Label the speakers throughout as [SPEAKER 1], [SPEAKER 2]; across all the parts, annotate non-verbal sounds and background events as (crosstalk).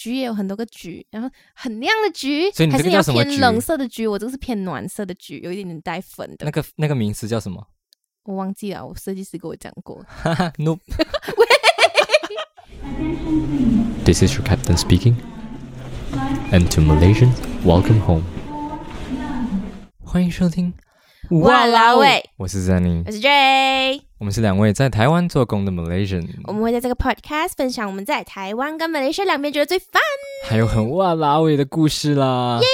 [SPEAKER 1] 橘也有很多个橘，然后很亮的橘，
[SPEAKER 2] 所以你这个
[SPEAKER 1] 还是要
[SPEAKER 2] 叫什么橘
[SPEAKER 1] 偏冷色的橘，我这个是偏暖色的橘，有一点点带粉的。
[SPEAKER 2] 那个那个名词叫什么？
[SPEAKER 1] 我忘记了，我设计师跟我讲过。
[SPEAKER 2] 哈 (laughs) 哈，Nope。(laughs) This is your captain speaking. And to Malaysians, welcome home. 欢迎收听。
[SPEAKER 1] 哇啦喂，
[SPEAKER 2] 我是 Zanny，
[SPEAKER 1] 我是 J，
[SPEAKER 2] 我们是两位在台湾做工的 Malaysian，
[SPEAKER 1] 我们会在这个 podcast 分享我们在台湾跟 Malaysia 两边觉得最 fun。
[SPEAKER 2] 还有很哇啦喂的故事啦。耶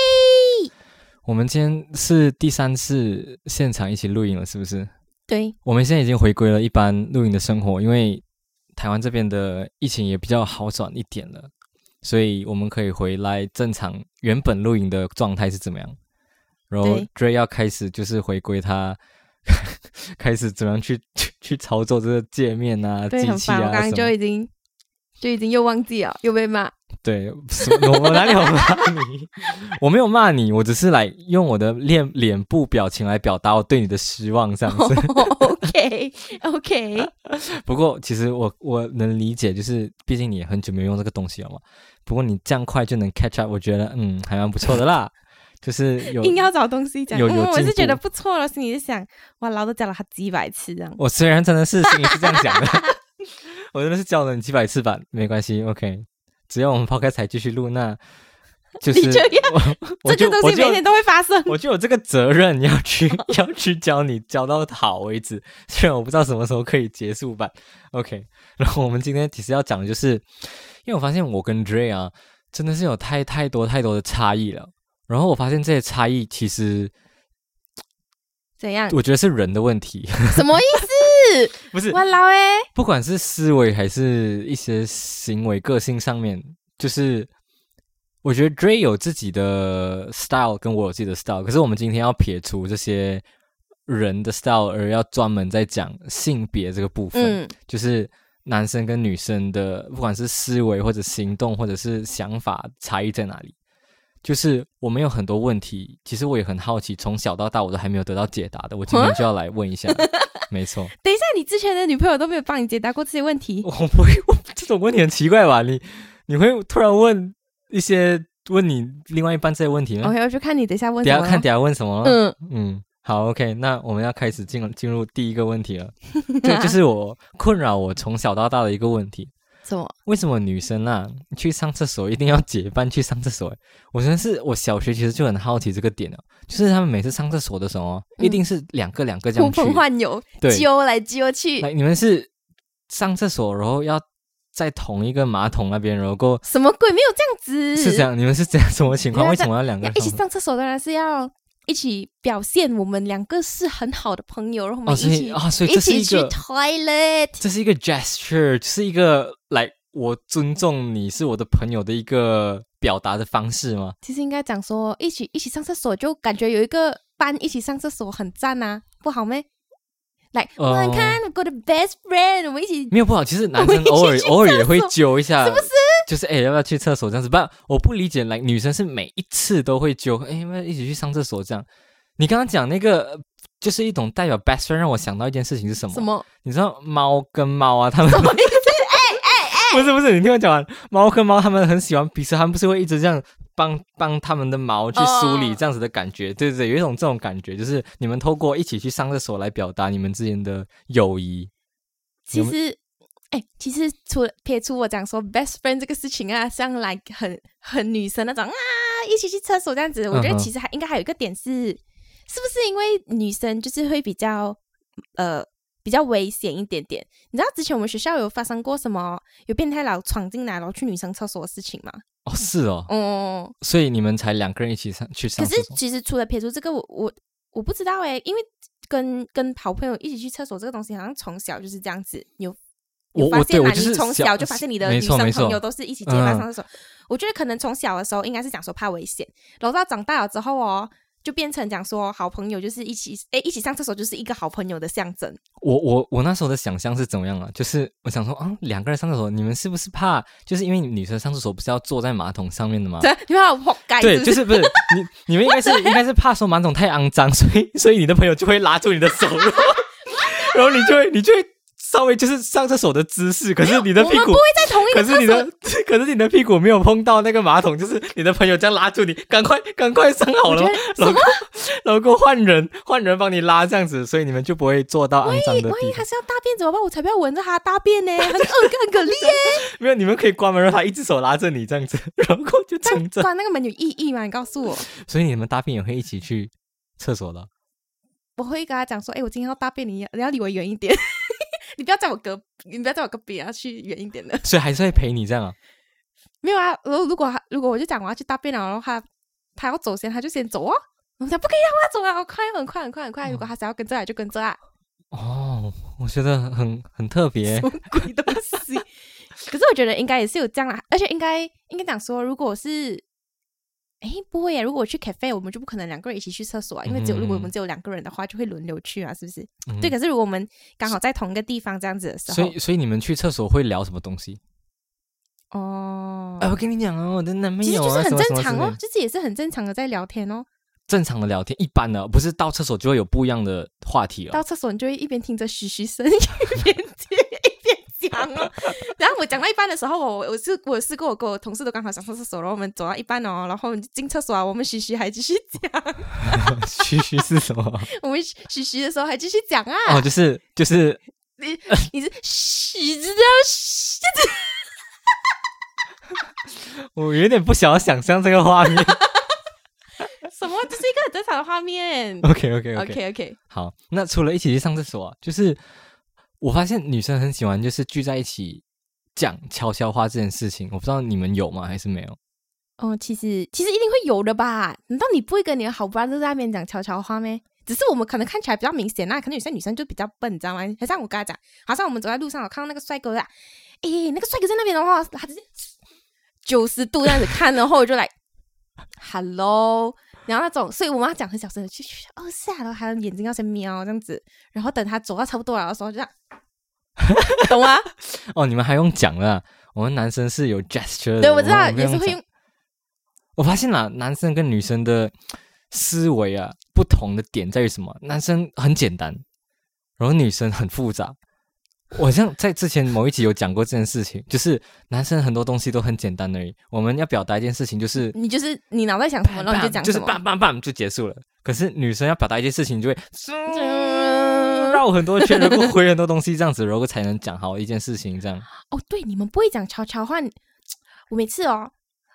[SPEAKER 2] 我们今天是第三次现场一起录影了，是不是？
[SPEAKER 1] 对，
[SPEAKER 2] 我们现在已经回归了一般录影的生活，因为台湾这边的疫情也比较好转一点了，所以我们可以回来正常原本录影的状态是怎么样。然后
[SPEAKER 1] 对
[SPEAKER 2] Dre 要开始就是回归他 (laughs) 开始怎么样去去 (laughs) 去操作这个界面啊、
[SPEAKER 1] 对，
[SPEAKER 2] 机器
[SPEAKER 1] 很烦。我刚刚。就已经就已经又忘记了，又被骂。(laughs)
[SPEAKER 2] 对，我我哪里有骂你？我没有骂你，我只是来用我的脸脸部表情来表达我对你的失望这样子。
[SPEAKER 1] OK OK，
[SPEAKER 2] 不过其实我我能理解，就是毕竟你也很久没有用这个东西了嘛。不过你这样快就能 catch up，我觉得嗯还蛮不错的啦。就是有
[SPEAKER 1] 硬要找东西讲，
[SPEAKER 2] 有有
[SPEAKER 1] 嗯，我是觉得不错了，心里就想，哇，老都讲了他几百次这样。
[SPEAKER 2] 我虽然真的是心里是这样讲的，(laughs) 我真的是教了你几百次吧，没关系，OK。只要我们抛开才继续录，那 (laughs) 就是 (laughs)
[SPEAKER 1] 这个东西每天都会发生。
[SPEAKER 2] 我就有这个责任要去要去教你教到好为止，虽然我不知道什么时候可以结束吧。OK，然后我们今天其实要讲的就是，因为我发现我跟 Dre 啊，真的是有太太多太多的差异了。然后我发现这些差异其实
[SPEAKER 1] 怎样？
[SPEAKER 2] 我觉得是人的问题，
[SPEAKER 1] 什么意思？(laughs)
[SPEAKER 2] 不是
[SPEAKER 1] 我老哎，
[SPEAKER 2] 不管是思维还是一些行为、个性上面，就是我觉得 Dre 有自己的 style，跟我有自己的 style。可是我们今天要撇除这些人的 style，而要专门在讲性别这个部分，
[SPEAKER 1] 嗯，
[SPEAKER 2] 就是男生跟女生的，不管是思维或者行动或者是想法差异在哪里。就是我们有很多问题，其实我也很好奇，从小到大我都还没有得到解答的，我今天就要来问一下。(laughs) 没错。
[SPEAKER 1] 等一下，你之前的女朋友都没有帮你解答过这些问题
[SPEAKER 2] 我不会，我这种问题很奇怪吧？你你会突然问一些问你另外一半这些问题吗
[SPEAKER 1] ？？OK，我就看你等一下问什么。
[SPEAKER 2] 等一下看等下问什么？
[SPEAKER 1] 嗯，
[SPEAKER 2] 嗯，好，OK，那我们要开始进进入第一个问题了，(laughs) 对就是我困扰我从小到大的一个问题。
[SPEAKER 1] 什么？
[SPEAKER 2] 为什么女生啊去上厕所一定要结伴去上厕所？我真的是我小学其实就很好奇这个点了，就是他们每次上厕所的时候一定是两个两个这样呼，
[SPEAKER 1] 朋唤友，
[SPEAKER 2] 对，
[SPEAKER 1] 揪来揪去，
[SPEAKER 2] 来，你们是上厕所，然后要在同一个马桶那边，然后过
[SPEAKER 1] 什么鬼？没有这样子，
[SPEAKER 2] 是这样？你们是这样什么情况？为什么要两个人
[SPEAKER 1] 一起上厕所，当然是要一起表现我们两个是很好的朋友，然后我们一起、
[SPEAKER 2] 啊、哦哦、所以
[SPEAKER 1] 一
[SPEAKER 2] 这是
[SPEAKER 1] 起去
[SPEAKER 2] 一个
[SPEAKER 1] toilet。
[SPEAKER 2] 这是一个 gesture，是一个来我尊重你是我的朋友的一个表达的方式吗？
[SPEAKER 1] 其实应该讲说，一起一起上厕所，就感觉有一个班一起上厕所很赞啊，不好咩？来，
[SPEAKER 2] 哦
[SPEAKER 1] 我们看我的 best friend，我们一起
[SPEAKER 2] 没有不好，其实男生偶尔偶尔也会揪一下，
[SPEAKER 1] 是不是？
[SPEAKER 2] 就是哎、要不要去厕所这样子？不，我不理解，来女生是每一次都会揪，哎，要不要一起去上厕所这样？你刚刚讲那个呃就是一种代表 best friend，让我想到一件事情是什么？
[SPEAKER 1] 什么？
[SPEAKER 2] 你知道猫跟猫啊，他们
[SPEAKER 1] 什么意思？(laughs)
[SPEAKER 2] 不是不是，你听我讲完。猫跟猫，他们很喜欢彼此，它们不是会一直这样帮帮他们的毛去梳理
[SPEAKER 1] 哦
[SPEAKER 2] 这样子的感觉，对对对，有一种这种感觉，就是你们透过一起去上厕所来表达你们之间的友谊。
[SPEAKER 1] 其实，哎，其实除了撇除我讲说 best friend 这个事情啊，像来很很女生那种啊，一起去厕所这样子，我觉得其实还应该还有一个点是，是不是因为女生就是会比较呃比较危险一点点？你知道之前我们学校有发生过什么有变态佬闯进来然后去女生厕所的事情吗？
[SPEAKER 2] 哦，是哦，
[SPEAKER 1] 嗯、
[SPEAKER 2] 所以你们才两个人一起上去
[SPEAKER 1] 可
[SPEAKER 2] 上厕所。
[SPEAKER 1] 是其实除了撇除这个，我我我不知道哎，因为跟跟好朋友一起去厕所这个东西，好像从小就是这样子。有有
[SPEAKER 2] 我
[SPEAKER 1] 发现吗？
[SPEAKER 2] 我对我就是
[SPEAKER 1] 你从
[SPEAKER 2] 小
[SPEAKER 1] 小就发现你的女生朋友都是一起结伴
[SPEAKER 2] 嗯
[SPEAKER 1] 上厕所。我觉得可能从小的时候应该是讲说怕危险，然后到长大了之后哦，就变成讲说好朋友就是一起哎一起上厕所就是一个好朋友的象征。
[SPEAKER 2] 我我我那时候的想象是怎么样啊？就是我想说啊，两个人上厕所，你们是不是怕？就是因为女生上厕所不是要坐在马桶上面的吗？
[SPEAKER 1] 对，你们好活该，
[SPEAKER 2] 对，就是是不是你你们应该是应该是怕说马桶太肮脏，所以所以你的朋友就会拉住你的手，然后你就会你就会稍微就是上厕所的姿势，可是你的屁股
[SPEAKER 1] 不会在同一
[SPEAKER 2] 可
[SPEAKER 1] 个可
[SPEAKER 2] 是你的，(laughs) 可是你的屁股没有碰到那个马桶，就是你的朋友这样拉住你，赶快赶快上好了 (laughs) 老公 (laughs) 老公换人换人帮你拉这样子，所以你们就不会坐到肮脏的地方。
[SPEAKER 1] 万一他是要大便怎么办？我才不要闻着他大便呢，很恶很可怜耶。
[SPEAKER 2] 没有，你们可以关门，让他一只手拉着你这样子，然后就冲着。
[SPEAKER 1] 关那个门有意义吗？你告诉我，
[SPEAKER 2] 所以你们大便也会一起去厕所的。
[SPEAKER 1] 我会跟他讲说，哎，我今天要大便，你要你要离我远一点，你不要在我隔，你不要在我隔壁，啊去远一点的。
[SPEAKER 2] 所以还是会陪你这样啊。(laughs)
[SPEAKER 1] 没有啊，如果如果他如果我就讲我要去大便了，然后他他要走先，他就先走啊。我想不可以让他走啊，我快很快很快很快。如果他想要跟着来就跟着啊，
[SPEAKER 2] 哦，我觉得很很特别
[SPEAKER 1] 什。么 (laughs) 鬼东西？(laughs) 可是我觉得应该也是有这样啦，而且应该应该讲说，如果是，哎，不会呀，如果我去 cafe，我们就不可能两个人一起去厕所啊，因为只有如果我们只有两个人的话，就会轮流去啊，是不是？
[SPEAKER 2] 嗯
[SPEAKER 1] 对，可是如果我们刚好在同一个地方这样子的时候，
[SPEAKER 2] 所以所以你们去厕所会聊什么东西？
[SPEAKER 1] 哦，
[SPEAKER 2] 哎，我跟你讲啊，我的男朋友啊，
[SPEAKER 1] 其实就是很
[SPEAKER 2] 什么什
[SPEAKER 1] 正常哦
[SPEAKER 2] 么之类的，
[SPEAKER 1] 就是也是很正常的在聊天哦。
[SPEAKER 2] 正常的聊天，一般的不是到厕所就会有不一样的话题哦。
[SPEAKER 1] 到厕所你就会一边听着嘘嘘声，(laughs) 一边接一边讲哦。(laughs) 然后我讲到一半的时候，我我是我试过，我跟我同事都刚好想上厕所，然后我们走到一半哦，然后进厕所啊，我们嘘嘘还继续讲，(laughs)
[SPEAKER 2] 嘘嘘是什么？(laughs)
[SPEAKER 1] 我们嘘嘘的时候还继续讲啊。
[SPEAKER 2] 哦，就是就是
[SPEAKER 1] 你你是嘘，知道嘘，
[SPEAKER 2] 我有点不想要想象这个画面。
[SPEAKER 1] 什么？这是一个很正常的画面。
[SPEAKER 2] OK OK OK，OK
[SPEAKER 1] OK，
[SPEAKER 2] 好，那除了一起去上厕所、啊，就是我发现女生很喜欢就是聚在一起讲悄悄话这件事情，我不知道你们有吗还是没有？
[SPEAKER 1] 哦，其实其实一定会有的吧？难道你不会跟你的好 brother 在那边讲悄悄话咩？只是我们可能看起来比较明显啦，可能有些女生就比较笨，你知道吗？好像我跟他讲，好像我们走在路上，我看到那个帅哥啦，诶，那个帅哥在那边的话，他直接九十度这样子看，然后我就来 (laughs) hello，然后那种，所以我们要讲很小声的，去去哦是啊，然后还有眼睛要先瞄这样子，然后等他走到差不多了的时候，就这样，懂吗？(laughs)
[SPEAKER 2] 哦，你们还用讲了啊？我们男生是有 gesture 的，
[SPEAKER 1] 对，我知道也是会用，
[SPEAKER 2] 我发现了，男生跟女生的思维啊不同的点在于什么？男生很简单，然后女生很复杂。(laughs) 我好像在之前某一集有讲过这件事情，就是男生很多东西都很简单而已。我们要表达一件事情，就是
[SPEAKER 1] 你就是你脑袋想什么，然后你就讲
[SPEAKER 2] 就是
[SPEAKER 1] 什么。
[SPEAKER 2] bang bang bang 就结束了。可是女生要表达一件事情，就会绕很多圈，然后回很多东西，这样子，然后才能讲好一件事情。这样，
[SPEAKER 1] 哦，对，你们不会讲悄悄话。(tsk) 我每次哦，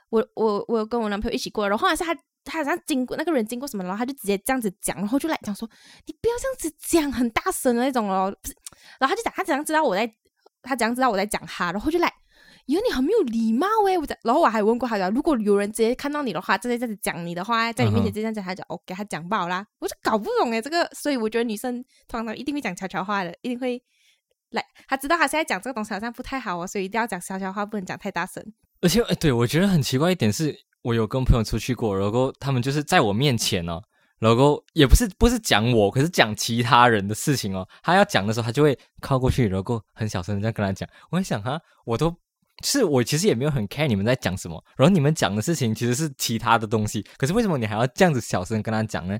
[SPEAKER 1] 我我我有跟我男朋友一起过，然后后来是他他好像经过那个人经过什么，然后他就直接这样子讲，然后就来讲说你不要这样子讲，很大声的那种哦。然后他就讲他怎样知道我在，他怎样知道我在讲他，然后就来。哟，你很没有礼貌诶！我讲，然后我还问过他讲，如果有人直接看到你的话，直接这样子讲你的话，在你面前这样讲，他讲 OK，他讲爆啦，我就搞不懂诶，这个，所以我觉得女生通常一定会讲悄悄话的，一定会来，他知道他现在讲这个东西好像不太好哦，所以一定要讲悄悄话，不能讲太大声。
[SPEAKER 2] 而且，哎，对我觉得很奇怪一点是，我有跟朋友出去过，然后他们就是在我面前哦，然后也不是不是讲我，可是讲其他人的事情哦。他要讲的时候，他就会靠过去，然后很小声的这样跟他讲。我在想哈，我都是我其实也没有很 care 你们在讲什么，然后你们讲的事情其实是其他的东西，可是为什么你还要这样子小声跟他讲呢？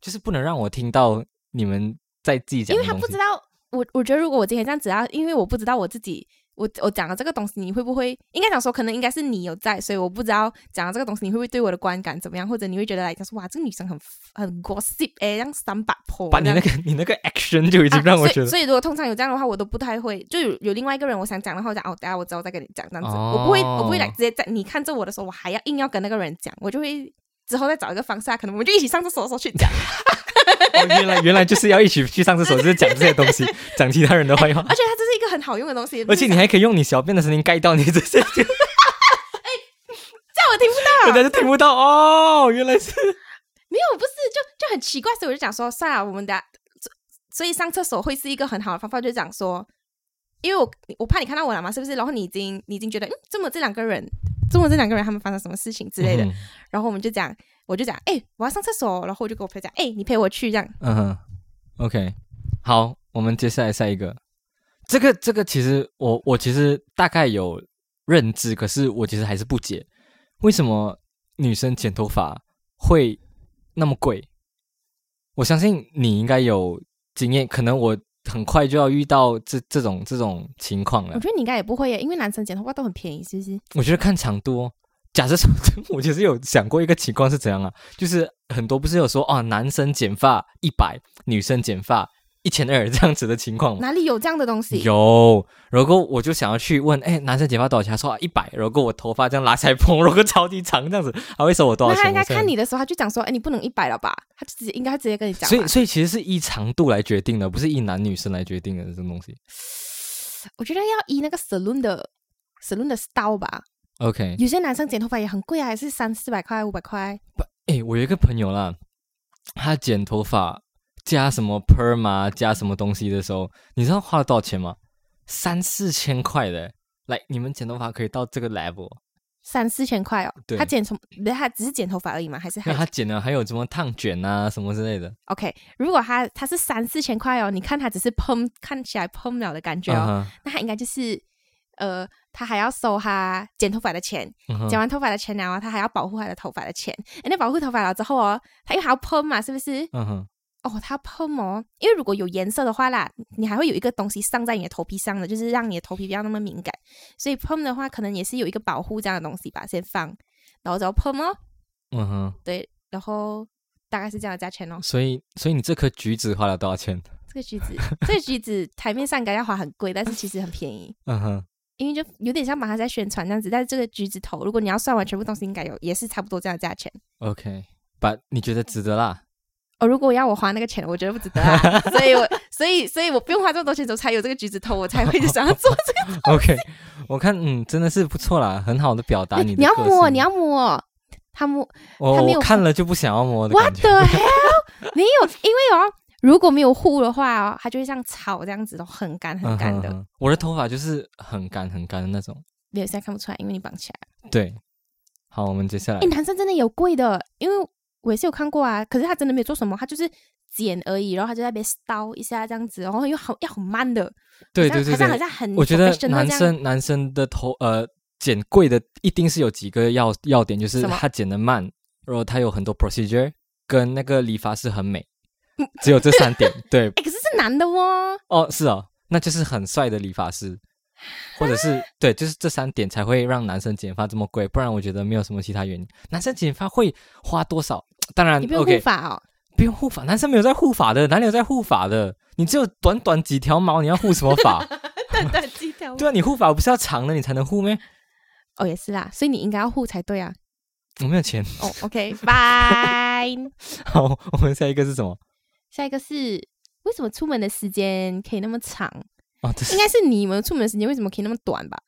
[SPEAKER 2] 就是不能让我听到你们在自己讲
[SPEAKER 1] 因为他不知道，我我觉得如果我今天这样子啊，因为我不知道我自己，我我讲了这个东西，你会不会应该讲说，可能应该是你有在，所以我不知道讲了这个东西，你会不会对我的观感怎么样，或者你会觉得来讲说，哇，这个女生很很 gossip 哎，让三把婆这样，
[SPEAKER 2] 把你那个你那个 action 就已经
[SPEAKER 1] 啊
[SPEAKER 2] 让我觉得
[SPEAKER 1] 所以，所以如果通常有这样的话，我都不太会。就有有另外一个人，我想讲的话，我讲哦，等下我之后再跟你讲这样子，我不会，我不会来
[SPEAKER 2] 哦
[SPEAKER 1] 直接在你看着我的时候，我还要硬要跟那个人讲，我就会之后再找一个方式啊，可能我们就一起上厕所的时候去讲。(laughs)
[SPEAKER 2] 哦，原来原来就是要一起去上厕所，就是讲这些东西，(laughs) 讲其他人的坏话。
[SPEAKER 1] 而且它这是一个很好用的东西，
[SPEAKER 2] 而且你还可以用你小便的声音盖到你这些，(laughs) 哎
[SPEAKER 1] 这样我听不到，
[SPEAKER 2] 大家就听不到哦。原来是
[SPEAKER 1] 没有，不是，就就很奇怪，所以我就讲说，算了，我们的，所所以上厕所会是一个很好的方法，就是讲说，因为我我怕你看到我了嘛，是不是？然后你已经你已经觉得，嗯，这么这两个人，这么这两个人他们发生什么事情之类的，
[SPEAKER 2] 嗯
[SPEAKER 1] 然后我们就讲，我就讲，哎、我要上厕所，然后我就跟我朋友讲，哎、你陪我去这样。
[SPEAKER 2] 嗯哼，OK，好，我们接下来下一个。这个这个其实我我其实大概有认知，可是我其实还是不解，为什么女生剪头发会那么贵？我相信你应该有经验，可能我很快就要遇到这这种这种情况了
[SPEAKER 1] 我。觉得你应该也不会耶，因为男生剪头发都很便宜，是不是？
[SPEAKER 2] 我觉得看长度哦。假设说，(laughs) 我其实有想过一个情况是怎样啊？就是很多不是有说啊，男生剪发一百，女生剪发一千二这样子的情况吗？
[SPEAKER 1] 哪里有这样的东西？
[SPEAKER 2] 有，然后我就想要去问，哎，男生剪发多少钱？他说啊一百，然后我头发这样拉起来蓬，(laughs) 然后超级长这样子，他会收我多少钱？
[SPEAKER 1] 那他应该看你的时候，他就讲说，哎，你不能一百了吧？他就直接应该直接跟你讲。
[SPEAKER 2] 所以，所以其实是依长度来决定的，不是依男女生来决定的这种东西。
[SPEAKER 1] 我觉得要依那个 saloon 的 saloon 的 style 吧。
[SPEAKER 2] OK，
[SPEAKER 1] 有些男生剪头发也很贵啊，还是三四百块、五百块。
[SPEAKER 2] 不哎，我有一个朋友啦，他剪头发加什么 perma，加什么东西的时候，你知道花了多少钱吗？三四千块的。来，你们剪头发可以到这个 level？
[SPEAKER 1] 三四千块哦，
[SPEAKER 2] 对
[SPEAKER 1] 他剪从他只是剪头发而已嘛，还是
[SPEAKER 2] 他剪了还有什么烫卷啊什么之类的。
[SPEAKER 1] OK？如果他他是三四千块哦，你看他只是喷看起来喷了的感觉哦，那他应该就是呃，他还要收他剪头发的钱，剪完头发的钱然后他还要保护他的头发的钱，哎，那保护头发了之后哦，他又还要喷嘛，是不是？
[SPEAKER 2] 嗯哼，
[SPEAKER 1] 哦，它喷哦，因为如果有颜色的话啦，你还会有一个东西上在你的头皮上的，就是让你的头皮不要那么敏感。所以喷的话，可能也是有一个保护这样的东西吧，先放，然后再喷哦，
[SPEAKER 2] 嗯哼。
[SPEAKER 1] 对，然后大概是这样的价钱哦。
[SPEAKER 2] 所以，所以你这颗橘子花了多少钱？
[SPEAKER 1] 这个橘子，这个橘子台面上应该要花很贵，但是其实很便宜，
[SPEAKER 2] 嗯哼，
[SPEAKER 1] 因为就有点像把它在宣传这样子。但是这个橘子头，如果你要算完全部东西，应该有也是差不多这样的价钱。
[SPEAKER 2] OK，but 你觉得值得啦？
[SPEAKER 1] 哦，如果要我花那个钱，我觉得不值得啊。(laughs) 所以我，所以，所以我不用花这么多钱，我才有这个橘子头，我才会想要做这个。
[SPEAKER 2] OK，我看嗯真的是不错啦，很好的表达你的
[SPEAKER 1] 你要
[SPEAKER 2] 个
[SPEAKER 1] 摸，你要摸，他摸
[SPEAKER 2] 我
[SPEAKER 1] 他没有
[SPEAKER 2] 看了就不想要摸的
[SPEAKER 1] ，what。the hell？没有，因为哦，如果没有护的话哦，它就会像草这样子的，很干很干的。
[SPEAKER 2] 嗯哼哼我的头发就是很干很干的那种。
[SPEAKER 1] 没有，现在看不出来，因为你绑起来。
[SPEAKER 2] 对，好，我们接下来
[SPEAKER 1] 哎，男生真的有贵的，因为我也是有看过啊，可是他真的没有做什么，他就是剪而已，然后他就在那边刀一下这样子，然后又好要很慢的，
[SPEAKER 2] 对对对
[SPEAKER 1] 好像好像好，像很
[SPEAKER 2] 我觉得男生男生的头呃剪贵的一定是有几个要要点，就是他剪的慢，然后他有很多 procedure，跟那个理发师很美，只有这三点。(laughs) 对，
[SPEAKER 1] 哎，可是是男的哦，
[SPEAKER 2] 哦，是哦，那就是很帅的理发师，或者是对，就是这三点才会让男生剪发这么贵，不然我觉得没有什么其他原因。男生剪发会花多少？当然
[SPEAKER 1] 你不用护发哦。
[SPEAKER 2] 不用护发，男生没有在护发的，哪里有在护发的？你只有短短几条毛，你要护什么发？(laughs)
[SPEAKER 1] 短短几条
[SPEAKER 2] 对啊，你护发不是要长的你才能护咩？
[SPEAKER 1] 哦，也是啦，所以你应该要护才对啊。
[SPEAKER 2] 我没有钱。
[SPEAKER 1] 哦，OK，(laughs) 拜。
[SPEAKER 2] 好，我们下一个是什么？
[SPEAKER 1] 下一个是为什么出门的时间可以那么长？
[SPEAKER 2] 哦，这是
[SPEAKER 1] 应该是你们出门的时间为什么可以那么短吧？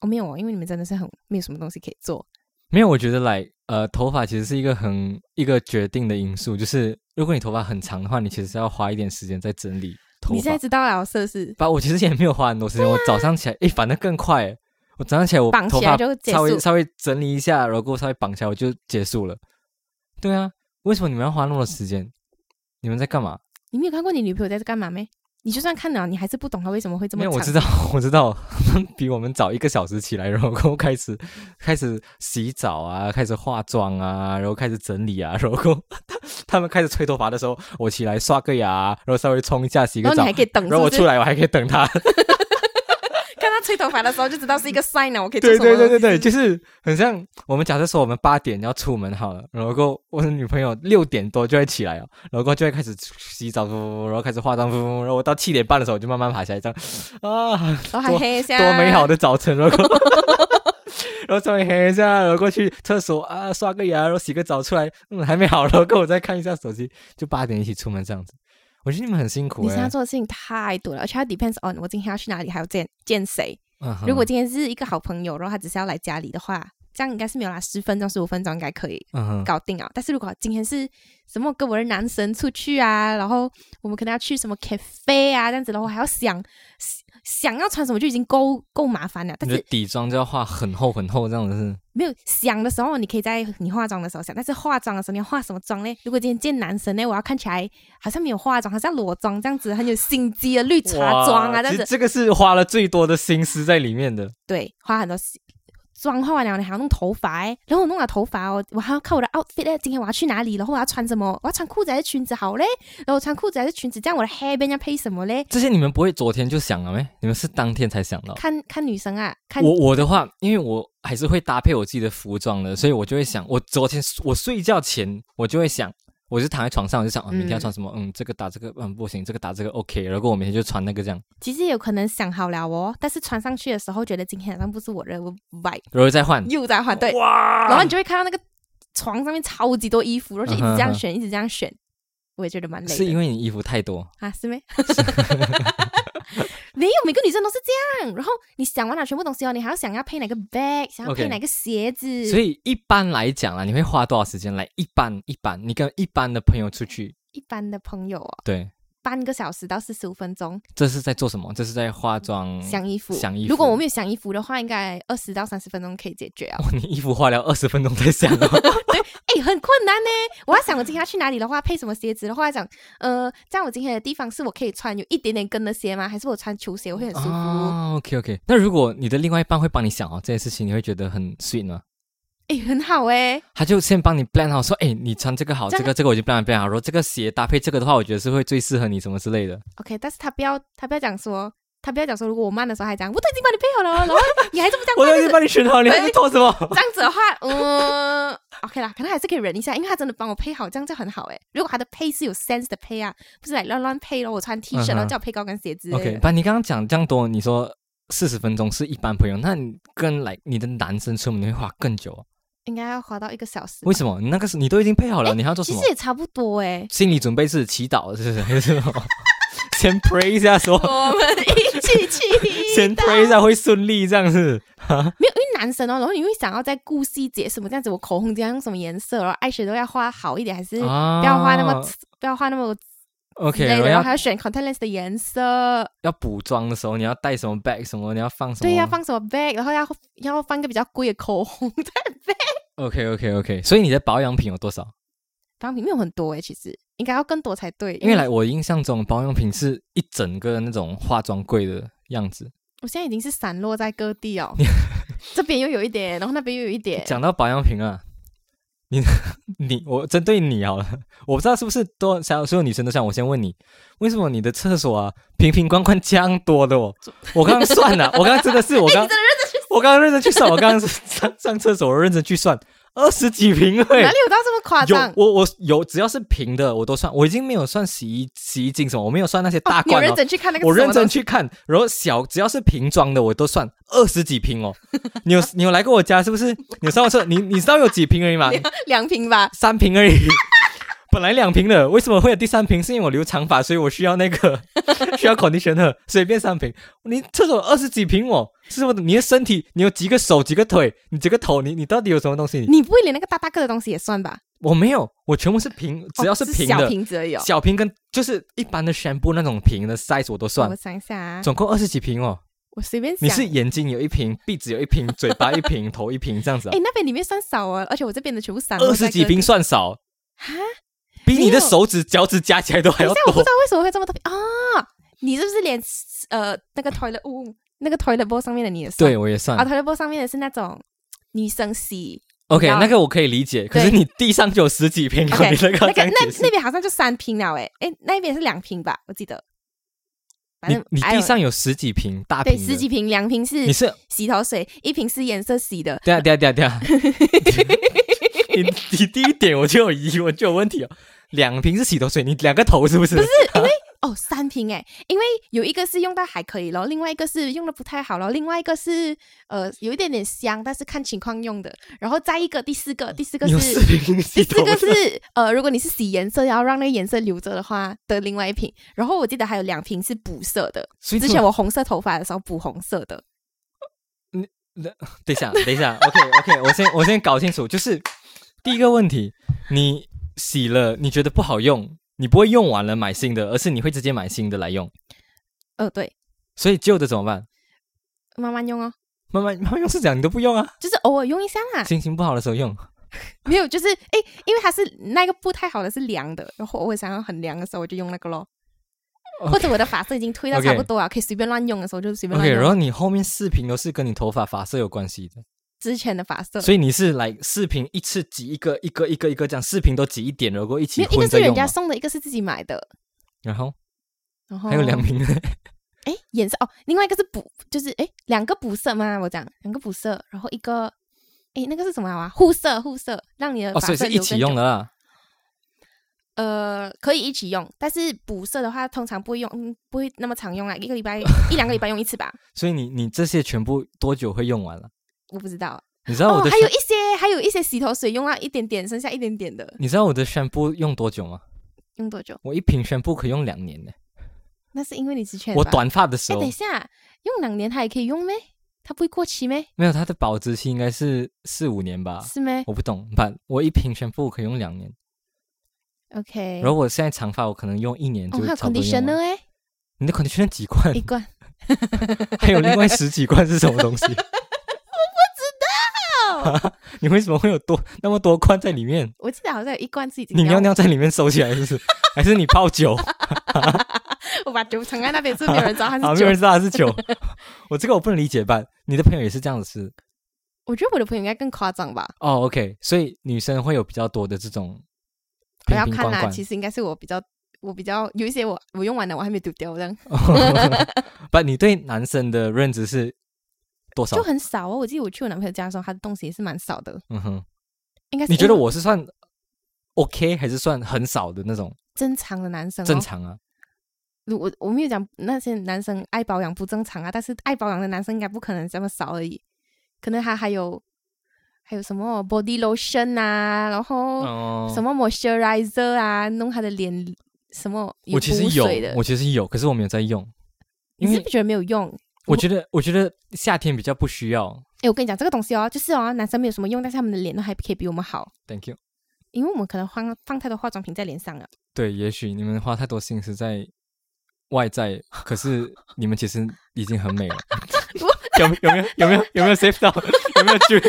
[SPEAKER 1] 哦，没有哦，因为你们真的是很没有什么东西可以做。
[SPEAKER 2] 没有。我觉得来呃，头发其实是一个很一个决定的因素，就是如果你头发很长的话，你其实是要花一点时间在整理头
[SPEAKER 1] 你现在。知道了，是不是？
[SPEAKER 2] 把我其实也没有花很多时间，我早上起来，诶，反正更快。我早上起来，我
[SPEAKER 1] 绑起来
[SPEAKER 2] 头发
[SPEAKER 1] 就结束
[SPEAKER 2] 稍微稍微整理一下，然后稍微绑起来，我就结束了。对啊，为什么你们要花那么多时间？你们在干嘛？
[SPEAKER 1] 你没有看过你女朋友在这干嘛没？你就算看了，你还是不懂他为什么会这么长。
[SPEAKER 2] 没有，我知道，(laughs) 我知道，(laughs) 比我们早一个小时起来，(laughs) 然后开始开始洗澡啊，开始化妆啊，然后开始整理啊，然后他们开始吹头发的时候，我起来刷个牙，然后稍微冲一下，洗个澡
[SPEAKER 1] 然后你还，可以等，
[SPEAKER 2] 然后我出来，我还可以等他。
[SPEAKER 1] 吹头发的时候就知道是一个 sign 了，我可以做
[SPEAKER 2] 对
[SPEAKER 1] 什么
[SPEAKER 2] 对对对对，
[SPEAKER 1] 东西
[SPEAKER 2] 就是很像我们假设说我们八点要出门好了，然后我的女朋友六点多就会起来哦，然后就会开始洗澡，然后开始化妆，然后我到七点半的时候我就慢慢爬起来，这样啊，
[SPEAKER 1] 然后还黑一下，
[SPEAKER 2] 多美好的早晨，然后然后稍微黑一下，然后过去厕所啊刷个牙，然后洗个澡出来，嗯还没好，然后跟我再看一下手机，就八点一起出门这样子。我觉得你们很辛苦
[SPEAKER 1] 你现在
[SPEAKER 2] 哎、
[SPEAKER 1] 做的事情太多了，而且它 depends on 我今天要去哪里，还有见见谁。如果今天是一个好朋友，然后他只是要来家里的话，这样应该是没有啦，十分钟、十五分钟应该可以搞定啊。但是如果今天是什么跟我的男神出去啊，然后我们可能要去什么 cafe 啊这样子，的话还要想想要穿什么就已经够够麻烦了。但是
[SPEAKER 2] 你的底妆就要画很厚很厚，这样子是
[SPEAKER 1] 没有想的时候，你可以在你化妆的时候想，但是化妆的时候你要化什么妆呢？如果今天见男生呢，我要看起来好像没有化妆，好像裸妆这样子，很有心机的绿茶妆啊，这样子
[SPEAKER 2] 这个是花了最多的心思在里面的。
[SPEAKER 1] 对，花很多心妆化完了，你还要弄头发哎，然后我弄了头发哦，我还要看我的 outfit 哎，今天我要去哪里，然后我要穿什么，我要穿裤子还是裙子好嘞？然后我穿裤子还是裙子，这样我的 hair band 要配什么嘞？
[SPEAKER 2] 这些你们不会昨天就想了没？你们是当天才想到？
[SPEAKER 1] 看看女生啊，看
[SPEAKER 2] 我我的话，因为我还是会搭配我自己的服装的，所以我就会想，我昨天我睡觉前我就会想。我就躺在床上，我就想啊，明天要穿什么？嗯，这个打这个，嗯，不行，这个打这个 OK。然后我明天就穿那个这样。
[SPEAKER 1] 其实有可能想好了哦，但是穿上去的时候，觉得今天好像不是我的 vibe，
[SPEAKER 2] 然后再换，
[SPEAKER 1] 又再换，对。哇！然后你就会看到那个床上面超级多衣服，然后就一直这样选，一直这样选。我也觉得蛮累。
[SPEAKER 2] 是因为你衣服太多
[SPEAKER 1] 啊？是没？(laughs) 没有，每个女生都是这样。然后你想完了全部东西哦，你还要想要配哪个 bag，想要配哪个鞋子。
[SPEAKER 2] 所以一般来讲啊，你会花多少时间来？一般一般，你跟一般的朋友出去，
[SPEAKER 1] 一般的朋友哦，
[SPEAKER 2] 对。
[SPEAKER 1] 半个小时到四十五分钟，
[SPEAKER 2] 这是在做什么？这是在化妆、
[SPEAKER 1] 想衣服、
[SPEAKER 2] 想衣服。
[SPEAKER 1] 如果我没有想衣服的话，应该二十到三十分钟可以解决啊。(laughs)
[SPEAKER 2] 你衣服花了二十分钟才想？(laughs) 对，
[SPEAKER 1] 哎，很困难呢。我要想我今天要去哪里的话，配什么鞋子的话，讲呃，这样我今天的地方是我可以穿有一点点跟的鞋吗？还是我穿球鞋我会很舒服哦
[SPEAKER 2] ？OK OK。那如果你的另外一半会帮你想哦这件事情，你会觉得很 sweet 吗？
[SPEAKER 1] 哎，很好哎，
[SPEAKER 2] 他就先帮你 plan 好，说，哎，你穿这个好，这个这个我就 plan plan 好，说这个鞋搭配这个的话，我觉得是会最适合你什么之类的。
[SPEAKER 1] OK，但是他不要，他不要讲说，他不要讲说，如果我慢的时候还讲，我都已经帮你配好了，然后你还这么讲，
[SPEAKER 2] 我都已经帮你选好，你还在拖什么？
[SPEAKER 1] 这样子的话，嗯，OK 啦，可能还是可以忍一下，因为他真的帮我配好，这样就很好哎。如果他的配是有 sense 的配啊，不是来乱乱配咯，我穿 T 恤然后叫我配高跟鞋子。
[SPEAKER 2] OK，把，你刚刚讲这样多，你说四十分钟是一般朋友，那你跟来你的男生出门你会花更久。
[SPEAKER 1] 应该要花到一个小时。
[SPEAKER 2] 为什么？你那个是你都已经配好了，你还要做什么？
[SPEAKER 1] 其实也差不多哎。
[SPEAKER 2] 心理准备是祈祷，是不是？(laughs) 先 pray 一下，说
[SPEAKER 1] 我们一起祈祷。
[SPEAKER 2] 先 pray 一下会顺利，这样子。(laughs)
[SPEAKER 1] 没有，因为男生哦，然后你会想要在顾细节什么这样子，我口红这样用什么颜色，然后爱雪都要画好一点，还是不要画那么不要画那么
[SPEAKER 2] OK，
[SPEAKER 1] 然后还要选 contact lens 的颜色。
[SPEAKER 2] 要补妆的时候，你要带什么 bag？什么你要放什么？
[SPEAKER 1] 对，要放什么 bag？然后要要放个比较贵的口红在 bag。
[SPEAKER 2] OK OK OK，所以你的保养品有多少？
[SPEAKER 1] 保养品没有很多哎，其实应该要更多才对。
[SPEAKER 2] 因为来我印象中，保养品是一整个那种化妆柜的样子。
[SPEAKER 1] 我现在已经是散落在各地哦，(laughs) 这边又有一点，然后那边又有一点。
[SPEAKER 2] 讲到保养品啊，你 (laughs) 你我针对你好了，我不知道是不是多想所有女生都像我，先问你，为什么你的厕所啊瓶瓶罐罐这样多的哦？我刚刚算了，我刚刚真的是我刚。我刚刚认真去算，我刚刚上上厕所，我认真去算二十几瓶哎，
[SPEAKER 1] 哪里有到这么夸张？
[SPEAKER 2] 有我我有，只要是平的我都算，我已经没有算洗衣洗衣精什么，我没有算那些大罐。
[SPEAKER 1] 我认真去看那个，
[SPEAKER 2] 我认真去看，然后小只要是瓶装的我都算二十几瓶哦。(laughs) 你有你有来过我家是不是？你上过车，你你知道有几瓶而已吗？
[SPEAKER 1] 两瓶吧，
[SPEAKER 2] 三瓶而已。本来两瓶的，为什么会有第三瓶？是因为我留长发，所以我需要那个 (laughs) 需要 conditioner，所以变三瓶。你厕所二十几瓶哦，是什么？你的身体，你有几个手、几个腿、你几个头？你你到底有什么东西？
[SPEAKER 1] 你不会连那个大大个的东西也算吧？
[SPEAKER 2] 我没有，我全部是瓶，只要是瓶的
[SPEAKER 1] 小瓶子而已。
[SPEAKER 2] 小瓶跟就是一般的 shampoo 那种瓶的 size 我都算。
[SPEAKER 1] 我想一下啊，
[SPEAKER 2] 总共二十几瓶哦。
[SPEAKER 1] 我随便。
[SPEAKER 2] 你是眼睛有一瓶，鼻子有一瓶，嘴巴一瓶，头一瓶这样子。(laughs)
[SPEAKER 1] 哎，那边里面算少啊，而且我这边的全部散。
[SPEAKER 2] 二十几瓶算少哈？比你的手指、脚趾加起来都还要多。
[SPEAKER 1] 我不知道为什么会这么特别啊！你是不是连呃那个 toilet 物那个 toilet bowl 上面的你也算？
[SPEAKER 2] 对，我也算。
[SPEAKER 1] 啊，toilet bowl 上面的是那种女生洗。
[SPEAKER 2] OK，那个我可以理解。可是你地上就有十几瓶，你那个
[SPEAKER 1] 那个那那边好像就三瓶了哎哎，那边是两瓶吧？我记得。
[SPEAKER 2] 你你地上有十几瓶大瓶？
[SPEAKER 1] 对，十几瓶，两瓶是
[SPEAKER 2] 你是
[SPEAKER 1] 洗头水，一瓶是颜色洗的。
[SPEAKER 2] 对啊对啊对啊对啊。(laughs) 你你第一点我就有疑问，就有问题哦。两瓶是洗头水，你两个头是不是？
[SPEAKER 1] 不是，因为哦三瓶哎，因为有一个是用到还可以咯，另外一个是用的不太好咯，另外一个是呃有一点点香，但是看情况用的。然后再一个第四个，第四个是第四个是呃，如果你是洗颜色，要让那个颜色留着的话的另外一瓶。然后我记得还有两瓶是补色的，之前我红色头发的时候补红色的。
[SPEAKER 2] 嗯，等一下，等一下，OK OK，我先我先搞清楚，就是。第一个问题，你洗了，你觉得不好用，你不会用完了买新的，而是你会直接买新的来用。
[SPEAKER 1] 呃，对。
[SPEAKER 2] 所以旧的怎么办？
[SPEAKER 1] 慢慢用哦。
[SPEAKER 2] 慢慢 (laughs) 慢慢用是这样你都不用啊？
[SPEAKER 1] 就是偶尔用一下啦。
[SPEAKER 2] 心情不好的时候用。(laughs)
[SPEAKER 1] 没有，就是哎，因为它是那个不太好的是凉的，然后我想要很凉的时候我就用那个咯。或者我的发色已经推到差不多啊，可以随便乱用的时候就随便乱用。
[SPEAKER 2] 然后你后面视频都是跟你头发发色有关系的。
[SPEAKER 1] 之前的发色，
[SPEAKER 2] 所以你是来视频一次挤一个一个一个一个这样，视频都挤一点，然后一起
[SPEAKER 1] 一个是。人家送的，一个是自己买的，
[SPEAKER 2] 然后
[SPEAKER 1] 然后
[SPEAKER 2] 还有两瓶的，
[SPEAKER 1] 哎颜色哦，另外一个是补，就是哎两个补色吗？我讲两个补色，然后一个哎那个是什么啊？护色护色，让你的
[SPEAKER 2] 哦，
[SPEAKER 1] 发
[SPEAKER 2] 所以是一起用的啦。
[SPEAKER 1] 呃，可以一起用，但是补色的话，通常不会用，嗯不会那么常用啊，一个礼拜一两个礼拜用一次吧，(laughs)
[SPEAKER 2] 所以你你这些全部多久会用完了？
[SPEAKER 1] 我不知道。
[SPEAKER 2] 你知道我
[SPEAKER 1] 哦，
[SPEAKER 2] 的
[SPEAKER 1] 还有一些还有一些洗头水用到一点点，剩下一点点的，
[SPEAKER 2] 你知道我的宣布用多久吗？
[SPEAKER 1] 用多久？
[SPEAKER 2] 我一瓶宣布可以用两年呢。
[SPEAKER 1] 那是因为你之前
[SPEAKER 2] 我短发的时
[SPEAKER 1] 哎，
[SPEAKER 2] 候
[SPEAKER 1] 等一下，用两年它也可以用咩？它不会过期咩？
[SPEAKER 2] 没有，它的保质期应该是四五年吧。
[SPEAKER 1] 是咩
[SPEAKER 2] 我不懂，反我一瓶宣布可以用两年
[SPEAKER 1] ，？OK。
[SPEAKER 2] 然后我现在长发，我可能用一年
[SPEAKER 1] 哦，
[SPEAKER 2] 就差不多用
[SPEAKER 1] conditioner
[SPEAKER 2] 完。
[SPEAKER 1] 哎，
[SPEAKER 2] 你的 conditioner 几罐
[SPEAKER 1] 一？罐。(laughs)
[SPEAKER 2] 还有另外十几罐是什么东西？
[SPEAKER 1] 哦，(laughs)
[SPEAKER 2] 你为什么会有多那么多罐在里面？
[SPEAKER 1] 我记得好像有一罐是已经
[SPEAKER 2] 你
[SPEAKER 1] 要
[SPEAKER 2] 尿尿在里面收起来，是不是？(laughs) 还是你泡酒？(laughs)
[SPEAKER 1] 我把酒藏在那边，是没有人知道它
[SPEAKER 2] 啊，没
[SPEAKER 1] 是酒
[SPEAKER 2] 有人。知道它是酒。我这个我不能理解吧？你的朋友也是这样子吃？
[SPEAKER 1] 我觉得我的朋友应该更夸张吧。
[SPEAKER 2] 哦，OK，所以女生会有比较多的这种
[SPEAKER 1] 我要看啦，
[SPEAKER 2] 瓶瓶罐罐
[SPEAKER 1] 其。实应该是我比较，我比较有一些我我用完了，我还没丢掉，这样
[SPEAKER 2] 不，你对男生的认知是多少
[SPEAKER 1] 就？很少哦。我记得我去我男朋友家的时候，他的东西也是蛮少的，
[SPEAKER 2] 嗯哼，
[SPEAKER 1] 应该是
[SPEAKER 2] 你觉得我是算 OK 还是算很少的那种
[SPEAKER 1] 正常的男生、哦？
[SPEAKER 2] 正。常啊？
[SPEAKER 1] 如我我没有讲那些男生爱保养不正常啊，但是爱保养的男生应该不可能这么少而已，可能他还有还有什么 body lotion 啊，然后
[SPEAKER 2] 哦，
[SPEAKER 1] 什么 moisturizer 啊，弄他的脸什么
[SPEAKER 2] 我其实有
[SPEAKER 1] 的，，
[SPEAKER 2] 我其实有，可是我没有在用，
[SPEAKER 1] 你是不是觉得没有用？
[SPEAKER 2] 我觉得我觉得夏天比较不需要。
[SPEAKER 1] 哎，我跟你讲这个东西哦，就是哦，男生没有什么用，但是他们的脸都还可以比我们好
[SPEAKER 2] ，Thank you。
[SPEAKER 1] 因为我们可能放放太多化妆品在脸上了。
[SPEAKER 2] 对，也许你们花太多心思在外在，可是你们其实已经很美了。(laughs) 有没有没有有没有有没有 save 到？有没有注意？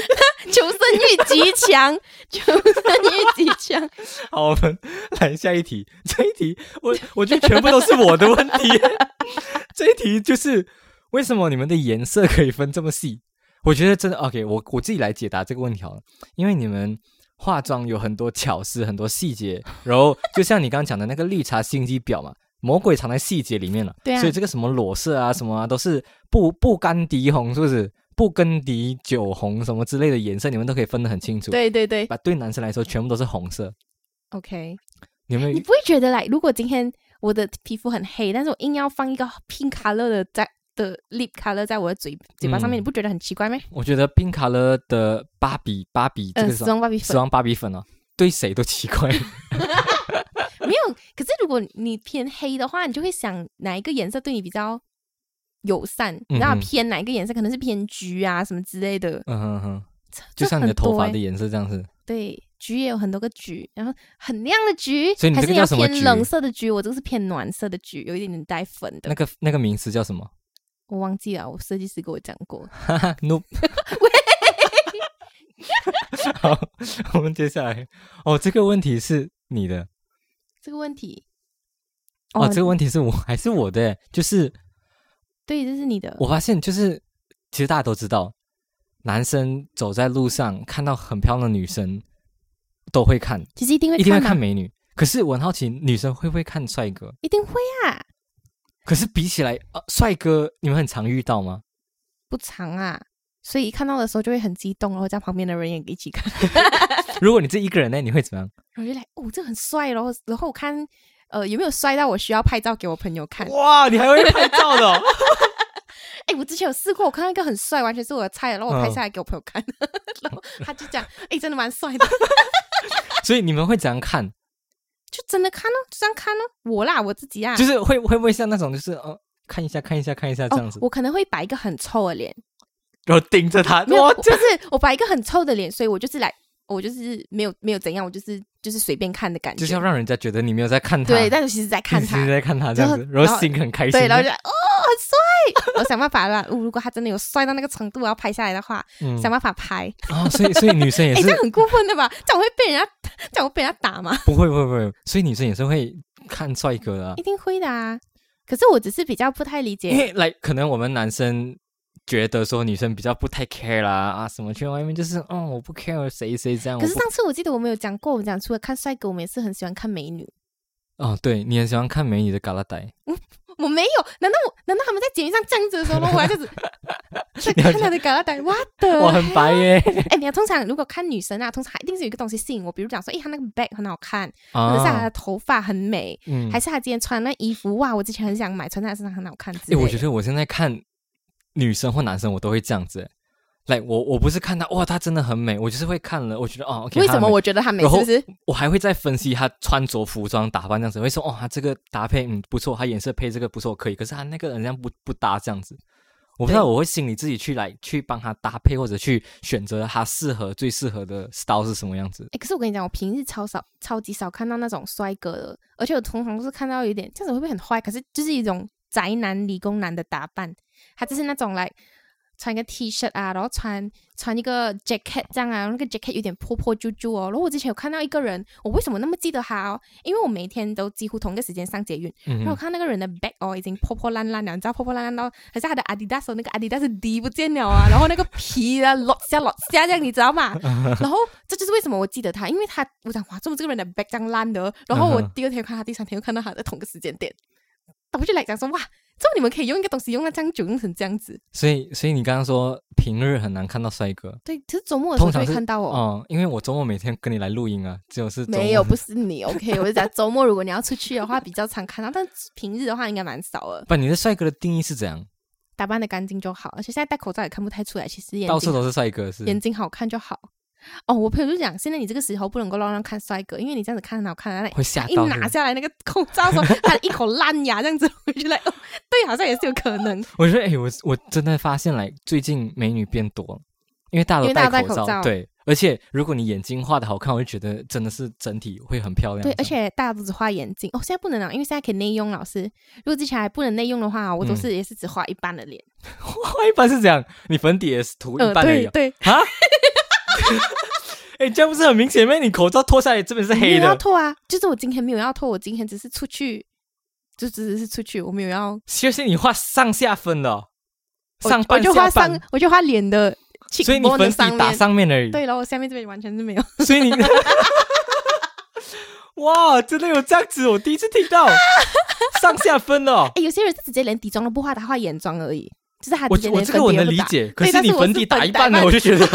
[SPEAKER 1] 求生欲极强，求生欲极强。(laughs)
[SPEAKER 2] 好，我们来下一题。这一题，我我觉得全部都是我的问题。(laughs) 这一题就是为什么你们的颜色可以分这么细？(laughs) 我觉得真的 OK，我我自己来解答这个问题好了。因为你们化妆有很多巧思，很多细节，然后就像你刚刚讲的那个绿茶心机婊嘛，(laughs) 魔鬼藏在细节里面了。
[SPEAKER 1] 对啊
[SPEAKER 2] 所以这个什么裸色啊，什么啊，都是不不干迪红，是不是？不跟迪酒红什么之类的颜色，你们都可以分得很清楚。，
[SPEAKER 1] 对对对
[SPEAKER 2] 把对男生来说，全部都是红色。
[SPEAKER 1] ，OK。
[SPEAKER 2] 你们
[SPEAKER 1] 你不会觉得来，如果今天我的皮肤很黑，但是我硬要放一个 pink color 的在的 lip color 在我的嘴嘴巴上面，
[SPEAKER 2] 嗯
[SPEAKER 1] 你不觉得很奇怪吗？
[SPEAKER 2] 我觉得 Pink Color 的芭比芭比这
[SPEAKER 1] 嗯，
[SPEAKER 2] 个是什么
[SPEAKER 1] 死亡芭比粉
[SPEAKER 2] 死亡芭比粉哦，对谁都奇怪。(laughs)
[SPEAKER 1] 没有。可是如果你偏黑的话，你就会想哪一个颜色对你比较友善？你知道
[SPEAKER 2] 嗯
[SPEAKER 1] 偏哪一个颜色？可能是偏橘啊什么之类的。
[SPEAKER 2] 嗯哼哼，就像你的头发的颜色这样子。
[SPEAKER 1] 对，橘也有很多个橘，然后很亮的橘，
[SPEAKER 2] 所以你这个
[SPEAKER 1] 还是要
[SPEAKER 2] 叫什么橘
[SPEAKER 1] 偏冷色的橘？我这个是偏暖色的橘，有一点点带粉的。
[SPEAKER 2] 那个那个名词叫什么？
[SPEAKER 1] 我忘记了，我设计师跟我讲过。
[SPEAKER 2] 哈哈，no。(laughs) (laughs) 好，我们接下来哦，这个问题是你的
[SPEAKER 1] 这个问题，
[SPEAKER 2] 哦，这个问题是我还是我的？就是
[SPEAKER 1] 对，这是你的。
[SPEAKER 2] 我发现，就是其实大家都知道，男生走在路上看到很漂亮的女生都会看，
[SPEAKER 1] 其实一定会
[SPEAKER 2] 一定会看美女。可是我很好奇，女生会不会看帅哥？
[SPEAKER 1] 一定会啊，
[SPEAKER 2] 可是比起来，呃，帅哥你们很常遇到吗？
[SPEAKER 1] 不常啊，所以一看到的时候就会很激动，然后叫旁边的人也一起看，(laughs)
[SPEAKER 2] 如果你是一个人呢，你会怎么样？
[SPEAKER 1] 然后就来哦，这很帅，然后然后我看呃有没有帅到我需要拍照给我朋友看。
[SPEAKER 2] 哇，你还会拍照的、哦？(laughs)
[SPEAKER 1] 哎，我之前有试过，我看到一个很帅，完全是我的菜，然后我拍
[SPEAKER 2] 嗯
[SPEAKER 1] 下来给我朋友看，(laughs) 然后他就讲，哎，真的蛮帅的，
[SPEAKER 2] 所以你们会怎样看？
[SPEAKER 1] 就真的看哦，就这样看哦，我啦，我自己啊，
[SPEAKER 2] 就是会会不会像那种就是哦看一下看一下看一下这样子，
[SPEAKER 1] 哦，我可能会摆一个很臭的脸，
[SPEAKER 2] 然后盯着他，
[SPEAKER 1] 没有，我就是我摆一个很臭的脸，所以我就是来，我就是没有没有怎样，我就是就是随便看的感觉，
[SPEAKER 2] 就是要让人家觉得你没有在看他，
[SPEAKER 1] 对，但是其实在看他
[SPEAKER 2] 其实，在看他这样子，
[SPEAKER 1] 然后
[SPEAKER 2] 然后心很开心，
[SPEAKER 1] 对，然后就哦很帅，我想办法啦，如果他真的有帅到那个程度，我要拍下来的话，
[SPEAKER 2] 嗯
[SPEAKER 1] 想办法拍，
[SPEAKER 2] 啊，所以所以女生也 (laughs)
[SPEAKER 1] 哎，
[SPEAKER 2] 是
[SPEAKER 1] 这样很过分的吧？这样会被人家，这样会被人家打吗？
[SPEAKER 2] 不会不会不会，所以女生也是会看帅哥的啊
[SPEAKER 1] 一，定会的啊。可是我只是比较不太理
[SPEAKER 2] 因
[SPEAKER 1] 解，
[SPEAKER 2] 为来可能我们男生觉得说女生比较不太 care 啦啊什么去外面就是哦我不 care 谁谁这样。
[SPEAKER 1] 可是上次我记得我们有讲过，我们讲除了看帅哥，我们也是很喜欢看美女。
[SPEAKER 2] 哦对你很喜欢看美女的嘎拉带，
[SPEAKER 1] 我没有，难道我难道他们在节目上这样子的时候，我还这样子 (laughs) 在看他的嘎拉带？我的，
[SPEAKER 2] 我很白耶。
[SPEAKER 1] 哎，你要通常如果看女生啊，通常一定是有一个东西吸引我，比如讲说，哎，她那个 bag 很好看，或者是她
[SPEAKER 2] 啊
[SPEAKER 1] 的头发很美，
[SPEAKER 2] 嗯
[SPEAKER 1] 还是她今天穿那衣服，哇，我之前很想买，穿在她身上很好看之
[SPEAKER 2] 哎。我觉得我现在看女生或男生，我都会这样子。来，我我不是看她哇，她真的很美，我就是会看了，我觉得哦
[SPEAKER 1] 为什么我觉得她美，
[SPEAKER 2] 然后
[SPEAKER 1] 是不是？
[SPEAKER 2] 我还会再分析她穿着服装打扮这样子，会说哦，她这个搭配嗯不错，她颜色配这个不错，可以。可是她那个人家不不搭这样子，我不知道，我会心里自己去来去帮她搭配，或者去选择她适合最适合的 style 是什么样子。
[SPEAKER 1] 哎，可是我跟你讲，我平日超少、超级少看到那种帅哥的，而且我通常都是看到有点这样子会不会很坏？可是就是一种宅男、理工男的打扮，他就是那种来穿一个 T 恤啊，然后穿穿一个 jacket 这样啊，那个 jacket 有点破破旧旧哦。然后我之前有看到一个人，我为什么那么记得他哦？因为我每天都几乎同一个时间上捷运，
[SPEAKER 2] 嗯
[SPEAKER 1] 然后我，看那个人的 bag 哦，已经破破烂烂了，你知道破破烂烂到，还是他的 Adidas 哦那个 Adidas D 不见了啊，然后那个皮啊落下落下这样，你知道吗？(laughs) 然后这就是为什么我记得他，因为他我想哇，怎么这个人的 bag 这样烂的？然后我第二天看他，第三天又看到他的同个时间点，我就来讲说哇，这么你们可以用一个东西用到这样久，用成这样子？
[SPEAKER 2] 所以所以你刚刚说平日很难看到帅哥，
[SPEAKER 1] 对，其实周末的时候会看到哦。
[SPEAKER 2] 嗯，因为我周末每天跟你来录音啊，只有是
[SPEAKER 1] 没有，不是你 OK，我是讲周末如果你要出去的话比较常看到，但平日的话应该蛮少的。
[SPEAKER 2] 不，你的帅哥的定义是怎样？
[SPEAKER 1] 打扮的干净就好，而且现在戴口罩也看不太出来，其实眼睛
[SPEAKER 2] 到处都是帅哥，是
[SPEAKER 1] 眼睛好看就好。哦，我朋友就讲，现在你这个时候不能够乱乱看帅哥，因为你这样子看很好看，那
[SPEAKER 2] 会吓
[SPEAKER 1] 一
[SPEAKER 2] 到一
[SPEAKER 1] 拿下来那个口罩说他一口烂牙这样子，(laughs) 我就觉得哦，对，好像也是有可能。(laughs)
[SPEAKER 2] 我觉得，哎、我我真的发现，来最近美女变多了，因为大家都
[SPEAKER 1] 戴
[SPEAKER 2] 口
[SPEAKER 1] 口罩
[SPEAKER 2] 对，而且如果你眼睛画的好看，我就觉得真的是整体会很漂亮。
[SPEAKER 1] 对，而且大家都只画眼睛哦，现在不能了，因为现在可以内用。老师，如果之前还不能内用的话，我都
[SPEAKER 2] 嗯
[SPEAKER 1] 是也是只画一半的脸。(laughs)
[SPEAKER 2] 画一半是这样，你粉底也是涂一
[SPEAKER 1] 呃，
[SPEAKER 2] 半而已
[SPEAKER 1] 对
[SPEAKER 2] 啊。
[SPEAKER 1] 对，(laughs)
[SPEAKER 2] 哎、这样不是很明显吗？你口罩脱下来这边是黑
[SPEAKER 1] 没有要
[SPEAKER 2] 的，
[SPEAKER 1] 脱啊，就是我今天没有要脱，我今天只是出去，就只是出去，我没有要，
[SPEAKER 2] 就是你画上下分的哦、
[SPEAKER 1] 我
[SPEAKER 2] 上半
[SPEAKER 1] 我就画上，，我就画脸的
[SPEAKER 2] 所以你粉底打，上面而已。
[SPEAKER 1] 对，然后我下面这边完全是没有。
[SPEAKER 2] 所以你，(laughs) 哇，真的有这样子，我第一次听到上下分哦。(laughs)
[SPEAKER 1] 哎，有些人是直接连底妆都不画，他画眼妆而已，就是他
[SPEAKER 2] 我
[SPEAKER 1] 直接连
[SPEAKER 2] 我这个我。能理解，可是你粉底打一半呢，我就觉得，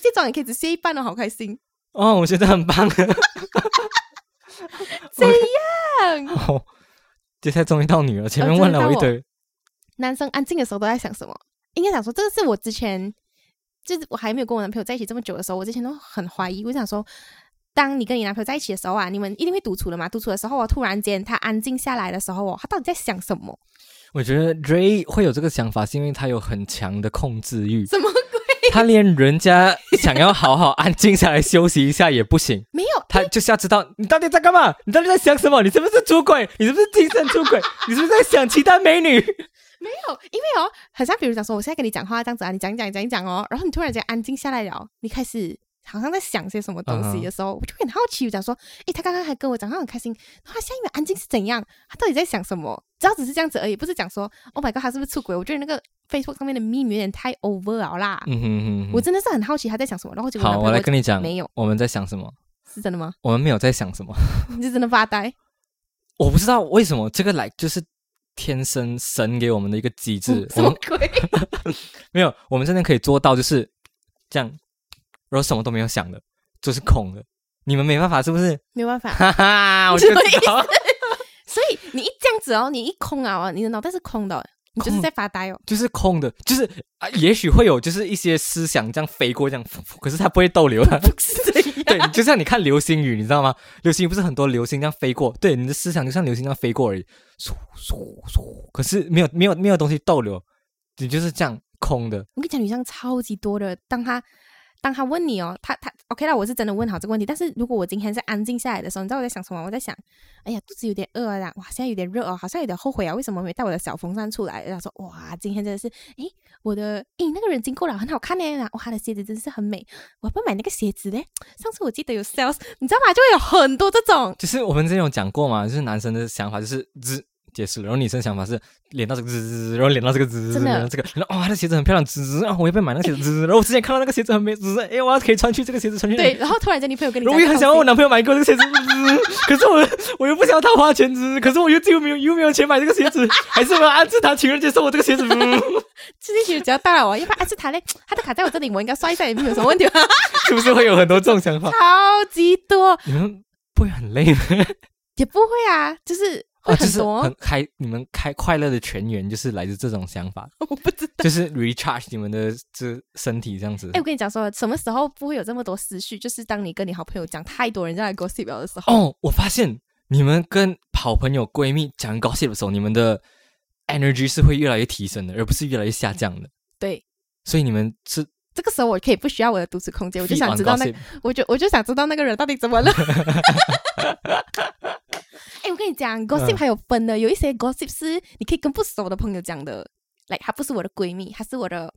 [SPEAKER 1] 卸妆也可以只卸一半哦，好开心。
[SPEAKER 2] 哦，我觉得很棒。(laughs)
[SPEAKER 1] 这样，(laughs)
[SPEAKER 2] 哦，接下来终于到你了，前面
[SPEAKER 1] 呃
[SPEAKER 2] 问了我一堆，
[SPEAKER 1] 男生安静的时候都在想什么？应该想说，这个是我之前就是我还没有跟我男朋友在一起这么久的时候，我之前都很怀疑。我想说，当你跟你男朋友在一起的时候啊，你们一定会独处的嘛？独处的时候啊，突然间他安静下来的时候哦，他到底在想什么？
[SPEAKER 2] 我觉得 Ray 会有这个想法，是因为他有很强的控制欲，
[SPEAKER 1] 什么鬼？(laughs)
[SPEAKER 2] 他连人家想要好好安静下来休息一下也不行，(laughs)
[SPEAKER 1] 没有，
[SPEAKER 2] 他就是要知道你到底在干嘛，你到底在想什么，你是不是出轨，你是不是精神出轨，(laughs) 你是不是在想其他美女？
[SPEAKER 1] 没有，因为哦，好像比如讲说，我现在跟你讲话这样子啊，你讲一讲讲一讲哦，然后你突然间安静下来了，你开始好像在想些什么东西的时候，我就很好奇，我讲说，诶，他刚刚还跟我讲，他很开心，他下一秒安静是怎样？他到底在想什么？只要只是这样子而已，不是讲说，Oh my god，他是不是出轨？我觉得那个 Facebook 上面的秘密有点太 over 了啦。
[SPEAKER 2] 嗯哼哼哼，
[SPEAKER 1] 我真的是很好奇他在想什么，然后结果
[SPEAKER 2] 好，我来跟你讲，
[SPEAKER 1] 没有，
[SPEAKER 2] 我们在想什么，
[SPEAKER 1] 是真的吗？
[SPEAKER 2] 我们没有在想什么。(laughs)
[SPEAKER 1] 你是真的发呆？
[SPEAKER 2] 我不知道为什么这个来就是天生神给我们的一个机制，我
[SPEAKER 1] 什么鬼？(laughs)
[SPEAKER 2] 没有，我们真的可以做到就是这样，然后什么都没有想的，就是空的。你们没办法是不是？
[SPEAKER 1] 没有办法，(laughs)
[SPEAKER 2] 哈哈，(laughs) 我就
[SPEAKER 1] 意
[SPEAKER 2] 知道，(laughs)
[SPEAKER 1] 所以你一这样子哦，你一空啊哦，你的脑袋是空的哦，你就是在发呆哦。
[SPEAKER 2] 就是空的，就是啊，也许会有就是一些思想这样飞过这样，可是它不会逗留的。
[SPEAKER 1] 是
[SPEAKER 2] 对，就像你看流星雨，你知道吗？流星雨不是很多流星这样飞过，对，你的思想就像流星这样飞过而已，嗖嗖嗖，可是没有没有没有东西逗留，你就是这样空的。
[SPEAKER 1] 我跟你讲，女生超级多的。当她当他问你哦，他他 OK 啦，我是真的问好这个问题。但是如果我今天是安静下来的时候，你知道我在想什么？我在想，哎呀，肚子有点饿啊，哇，现在有点热哦，好像有点后悔啊，为什么没带我的小风扇出来？然后说，哇，今天真的是，诶，我的，诶，那个人经过了，很好看呢，哇，他的鞋子真是很美，我要不要买那个鞋子 (laughs) 嘞？上次我记得有 sales，你知道吗？就会有很多这种，
[SPEAKER 2] 就是我们之前有讲过嘛，就是男生的想法就是只结束了。然后女生想法是连到这个滋滋滋，然后连到这个滋滋滋，
[SPEAKER 1] 真的
[SPEAKER 2] 连到这个，然后哇，那鞋子很漂亮，滋滋，然后我要不要买那个鞋子？滋滋，然后我之前看到那个鞋子很美，滋滋，哎，我要可以穿去这个鞋子穿去。
[SPEAKER 1] 对，，然后突然间你朋友跟你
[SPEAKER 2] 我也很想要我男朋友买给我这个鞋子，滋可是我我又不想要他花钱，滋可是我又又没有又没有钱买这个鞋子，(laughs) 还是我要安置他情人节送我这个鞋子。滋
[SPEAKER 1] 这些其实只要到了我，要不然按是他嘞，他的卡在我这里，我应该刷一下也没有什么问题吧？(laughs)
[SPEAKER 2] 是不是会有很多这种想法？
[SPEAKER 1] 超级多，
[SPEAKER 2] 你们不会很累吗？
[SPEAKER 1] 也不会啊，就是会
[SPEAKER 2] 啊，就是
[SPEAKER 1] 很多，
[SPEAKER 2] 很开，你们开快乐的泉源就是来自这种想法，(laughs)
[SPEAKER 1] 我不知道。
[SPEAKER 2] 就是 recharge 你们的这身体这样子
[SPEAKER 1] 哎、。我跟你讲说，什么时候不会有这么多思绪？就是当你跟你好朋友讲太多人家来 gossip 的时候。
[SPEAKER 2] 哦，我发现你们跟好朋友、闺蜜讲 gossip 的时候，你们的 energy 是会越来越提升的，而不是越来越下降的。
[SPEAKER 1] 对，
[SPEAKER 2] 所以你们是
[SPEAKER 1] 这个时候我可以不需要我的独处空间，我就想知道那我就我就想知道那个人到底怎么了。哎、我跟你讲，gossip
[SPEAKER 2] 嗯
[SPEAKER 1] 还有分的，有一些 gossip 是你可以跟不熟的朋友讲的，来，她不是我的闺蜜，她是我的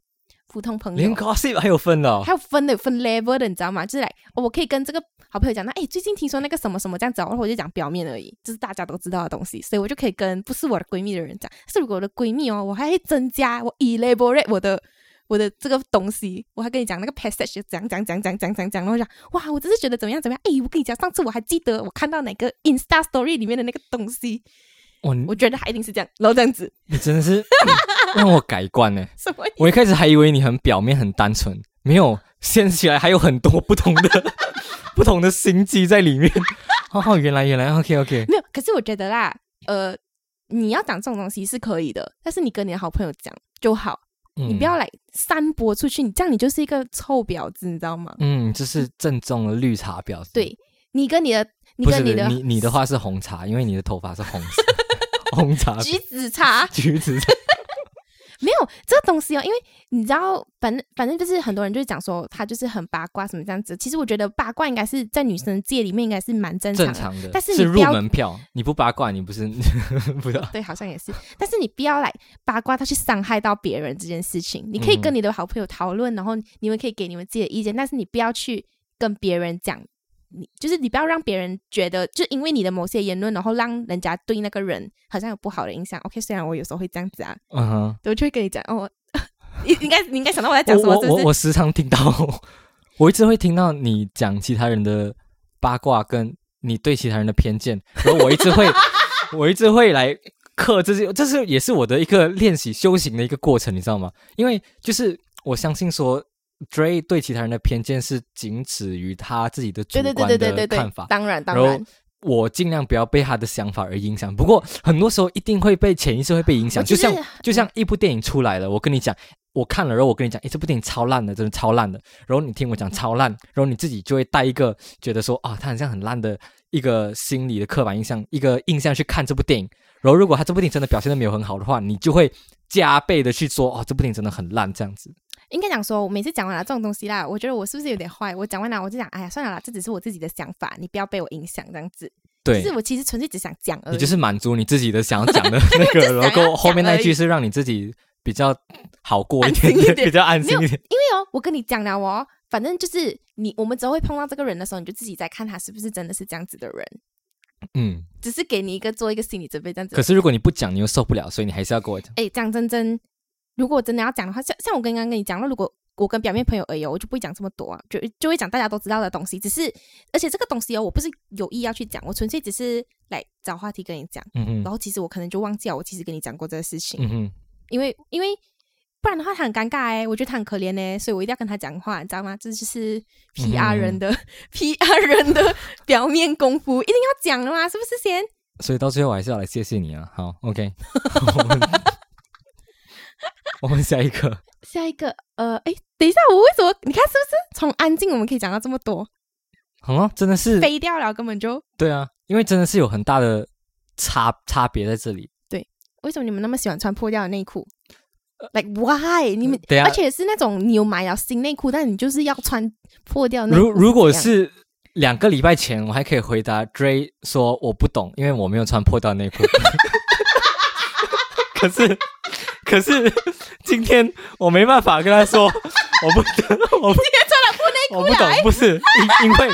[SPEAKER 1] 普通朋友
[SPEAKER 2] 连
[SPEAKER 1] 友。
[SPEAKER 2] gossip 还有分的、哦
[SPEAKER 1] 还。有分的，有分 level 的，你知道吗？就是来、哦我可以跟这个好朋友讲，那哎，最近听说那个什么什么这样子哦，然后我就讲表面而已，就是大家都知道的东西，所以我就可以跟不是我的闺蜜的人讲。是如果我的闺蜜哦，我还会增加我 elaborate 我的我的这个东西，我还跟你讲那个 passage 讲讲讲讲讲讲讲，然后讲哇，我只是觉得怎么样怎么样，哎，我跟你讲，上次我还记得我看到哪个 Insta Story 里面的那个东西，
[SPEAKER 2] 我，
[SPEAKER 1] 我觉得他一定是这样，然后这样子，
[SPEAKER 2] 你真的是让我改观呢。(laughs)
[SPEAKER 1] 什么？
[SPEAKER 2] 我一开始还以为你很表面、很单纯，没有掀起来还有很多不同的 (laughs) 不同的心机在里面。哦，原来原来，OK OK，
[SPEAKER 1] 没有，可是我觉得啦，呃，你要讲这种东西是可以的，但是你跟你的好朋友讲就好，你
[SPEAKER 2] 嗯
[SPEAKER 1] 不要来散播出去，你这样你就是一个臭婊子，你知道吗？
[SPEAKER 2] 嗯，这是正宗的绿茶婊子。
[SPEAKER 1] 对你跟你的，你跟你的
[SPEAKER 2] 你你的话是红茶，因为你的头发是红色 (laughs) 红茶
[SPEAKER 1] 橘子茶
[SPEAKER 2] 橘子茶。
[SPEAKER 1] 没有这个东西哦，因为你知道，反正反正就是很多人就是讲说他就是很八卦什么这样子，其实我觉得八卦应该是在女生界里面应该是蛮正常的。
[SPEAKER 2] 正常的，
[SPEAKER 1] 但是你
[SPEAKER 2] 是入门票，你不八卦，你不是 (laughs) 不知道。
[SPEAKER 1] 对，好像也是，但是你不要来八卦他去伤害到别人这件事情。你可以
[SPEAKER 2] 嗯
[SPEAKER 1] 跟你的好朋友讨论，然后你们可以给你们自己的意见，但是你不要去跟别人讲，你就是你不要让别人觉得，就因为你的某些言论，然后让人家对那个人好像有不好的印象。OK，虽然我有时候会这样子啊，
[SPEAKER 2] 嗯哼，
[SPEAKER 1] 我就会跟你讲哦，(laughs) 你应该你应该想到我在讲什么，
[SPEAKER 2] 我我？我我时常听到，我一直会听到你讲其他人的八卦，跟你对其他人的偏见，然后我一直会，(laughs) 我一直会来克这些，这是也是我的一个练习修行的一个过程，你知道吗？因为就是我相信说。Dray 对其他人的偏见是仅止于他自己的主观
[SPEAKER 1] 对对对对
[SPEAKER 2] 的看法，，
[SPEAKER 1] 当然当
[SPEAKER 2] 然后，我尽量不要被他的想法而影响。不过很多时候一定会被潜意识会被影响，
[SPEAKER 1] 就
[SPEAKER 2] 像就像一部电影出来了，我跟你讲，我看了，然后我跟你讲，诶，这部电影超烂的，真的超烂的。然后你听我讲超烂，然后你自己就会带一个觉得说啊，他很像很烂的一个心理的刻板印象，一个印象去看这部电影。然后如果他这部电影真的表现的没有很好的话，你就会加倍的去说哦，这部电影真的很烂这样子。
[SPEAKER 1] 应该讲说，我每次讲完了这种东西啦，我觉得我是不是有点坏？我讲完了，我就讲，哎呀，算了啦，这只是我自己的想法，你不要被我影响，这样子。
[SPEAKER 2] 对
[SPEAKER 1] 就，是我其实纯粹只想讲而已。
[SPEAKER 2] 你就是满足你自己的想要讲的 (laughs) 那个，然后后面那句是让你自己比较好过一点
[SPEAKER 1] 一点
[SPEAKER 2] 比较安心一点。
[SPEAKER 1] 因为哦，我跟你讲了哦，反正就是你，我们之后会碰到这个人的时候，你就自己在看他是不是真的是这样子的人，
[SPEAKER 2] 嗯，
[SPEAKER 1] 只是给你一个做一个心理准备这样子。
[SPEAKER 2] 可是如果你不讲，你又受不了，所以你还是要跟我讲。
[SPEAKER 1] 哎，讲真真，如果真的要讲的话，像像我刚刚跟你讲了，如果我跟表面朋友而已哦，我就不会讲这么多啊，就就会讲大家都知道的东西。只是，而且这个东西哦，我不是有意要去讲，我纯粹只是来找话题跟你讲。
[SPEAKER 2] 嗯哼
[SPEAKER 1] 然，后其实我可能就忘记了，我其实跟你讲过这个事情，
[SPEAKER 2] 嗯哼，
[SPEAKER 1] 因为因为不然的话他很尴尬哎，我觉得他很可怜哎，所以我一定要跟他讲话，你知道吗？这就是 PR 人的、(laughs) PR 人的表面功夫，一定要讲的嘛，是不是先？
[SPEAKER 2] 所以到最后我还是要来谢谢你啊。好，OK，(laughs) (laughs) 我们下一个，(laughs)
[SPEAKER 1] 下一个，呃，哎，等一下，我为什么？你看是不是从安静我们可以讲到这么多，
[SPEAKER 2] 好啊，真的是
[SPEAKER 1] 飞掉了，根本就
[SPEAKER 2] 对啊，因为真的是有很大的差差别在这里。
[SPEAKER 1] 对为什么你们那么喜欢穿破掉的内裤？Like why？你们
[SPEAKER 2] 对啊
[SPEAKER 1] 而且是那种你有买了新内裤，但你就是要穿破掉内裤。
[SPEAKER 2] 如如果是两个礼拜前，我还可以回答 Dray 说我不懂，因为我没有穿破掉内裤。(laughs) 可是，可是今天我没办法跟他说，(laughs) 我不懂，我不
[SPEAKER 1] 今天穿了破内
[SPEAKER 2] 我不懂，不是因因为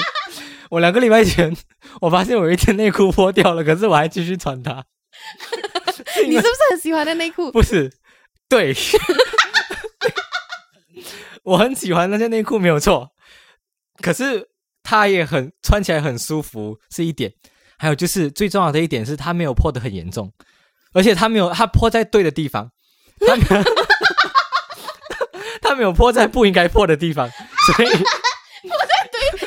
[SPEAKER 2] 我两个礼拜前我发现我有一件内裤破掉了，可是我还继续穿它。(laughs)
[SPEAKER 1] 你是不是很喜欢的内裤？
[SPEAKER 2] 不是，对，(laughs) 我很喜欢那件内裤，没有错。可是它也很穿起来很舒服，是一点。还有就是最重要的一点是，它没有破的很严重，而且它没有它破在对的地方，它没有他没有破在不应该破的地方，所以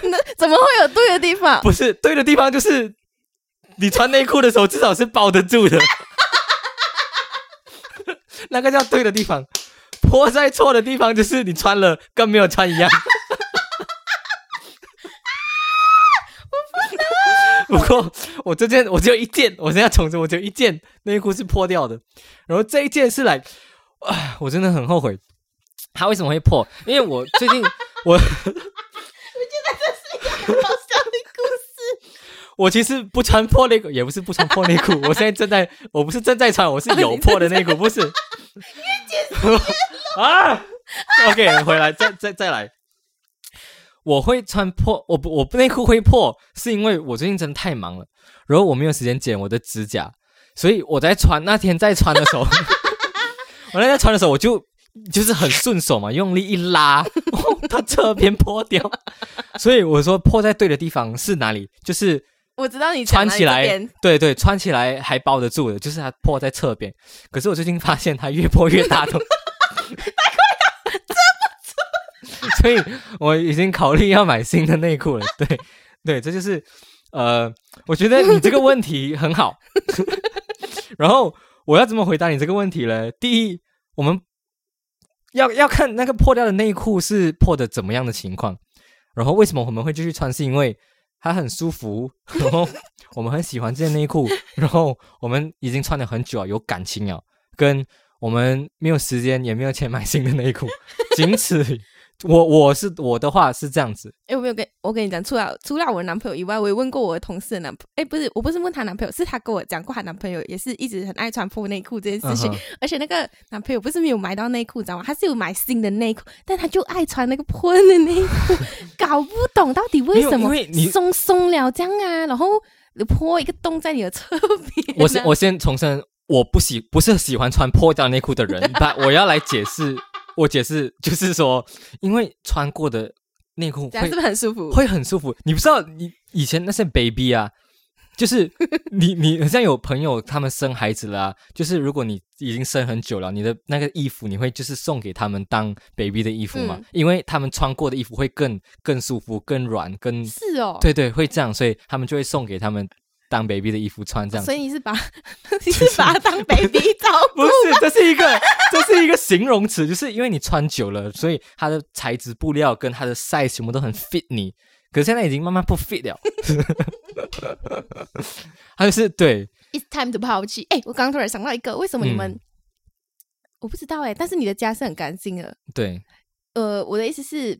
[SPEAKER 1] 那怎么会有对的地方？
[SPEAKER 2] 不是对的地方就是你穿内裤的时候至少是包得住的，(laughs) 那个叫对的地方。破在错的地方就是你穿了跟没有穿一样。不过 (laughs) 我这件我只有一件，我现在重申，我只有一件内裤是破掉的，然后这一件是来，啊，我真的很后悔，它为什么会破？因为我最近 (laughs) 我我觉得这是一个
[SPEAKER 1] 好笑的故事。
[SPEAKER 2] 我其实不穿破内裤，也不是不穿破内裤，(laughs) 我现在正在，我不是正在穿，我是有破的内裤，不是。啊，OK，回来，再再再来。我会穿破，我不，我内裤会破，是因为我最近真的太忙了，然后我没有时间剪我的指甲，所以我在穿那天在穿的时候，(laughs) 我那天穿的时候，我就就是很顺手嘛，用力一拉，它侧边破掉。所以我说破在对的地方是哪里？就是
[SPEAKER 1] 我知道你
[SPEAKER 2] 穿起来对对，穿起来还包得住的，就是它破在侧边。可是我最近发现它越破越大洞，(laughs) 所以我已经考虑要买新的内裤了。对 (laughs) 对，这就是呃，我觉得你这个问题很好。(laughs) 然后我要怎么回答你这个问题呢？第一，我们要要看那个破掉的内裤是破的怎么样的情况，然后为什么我们会继续穿，是因为它很舒服，然后我们很喜欢这件内裤，然后我们已经穿了很久了，有感情了，跟我们没有时间也没有钱买新的内裤，仅此。我我是我的话是这样子，
[SPEAKER 1] 哎，我没有跟我跟你讲，除了除了我男朋友以外，我也问过我的同事的男朋友。哎，不是，我不是问她男朋友，是她跟我讲过，她男朋友也是一直很爱穿破内裤这件事情。
[SPEAKER 2] 嗯
[SPEAKER 1] 而且那个男朋友不是没有买到内裤，知道吗？他是有买新的内裤，但他就爱穿那个破的内裤，(laughs) 搞不懂到底为什么松松了这样啊，然后破一个洞在你的侧边啊。
[SPEAKER 2] 我先我先重申，我不喜不是喜欢穿破掉内裤的人，(laughs) 但我要来解释，我解释就是说，因为穿过的内裤会
[SPEAKER 1] 样是不是很舒服？
[SPEAKER 2] 会很舒服。你不知道，你以前那些 baby 啊，就是 (laughs) 你你好像有朋友他们生孩子了、啊，就是如果你已经生很久了，你的那个衣服你会就是送给他们当 baby 的衣服嘛，
[SPEAKER 1] 嗯
[SPEAKER 2] 因为他们穿过的衣服会更更舒服、更软、更
[SPEAKER 1] 是哦，
[SPEAKER 2] 对对会这样，所以他们就会送给他们当 baby 的衣服穿这样子
[SPEAKER 1] 所以你是把 (laughs) 你是把它当 baby 照顾
[SPEAKER 2] 不是，这是一个，这是一个形容词，就是因为你穿久了，所以它的材质、布料跟它的 size 全部都很 fit 你。可是现在已经慢慢不 fit 了，它就是对
[SPEAKER 1] ，It's time to 抛弃。哎，我刚刚突然想到一个，为什么你们、
[SPEAKER 2] 嗯
[SPEAKER 1] 我不知道哎、但是你的家是很干净的。
[SPEAKER 2] 对，
[SPEAKER 1] 呃，我的意思是，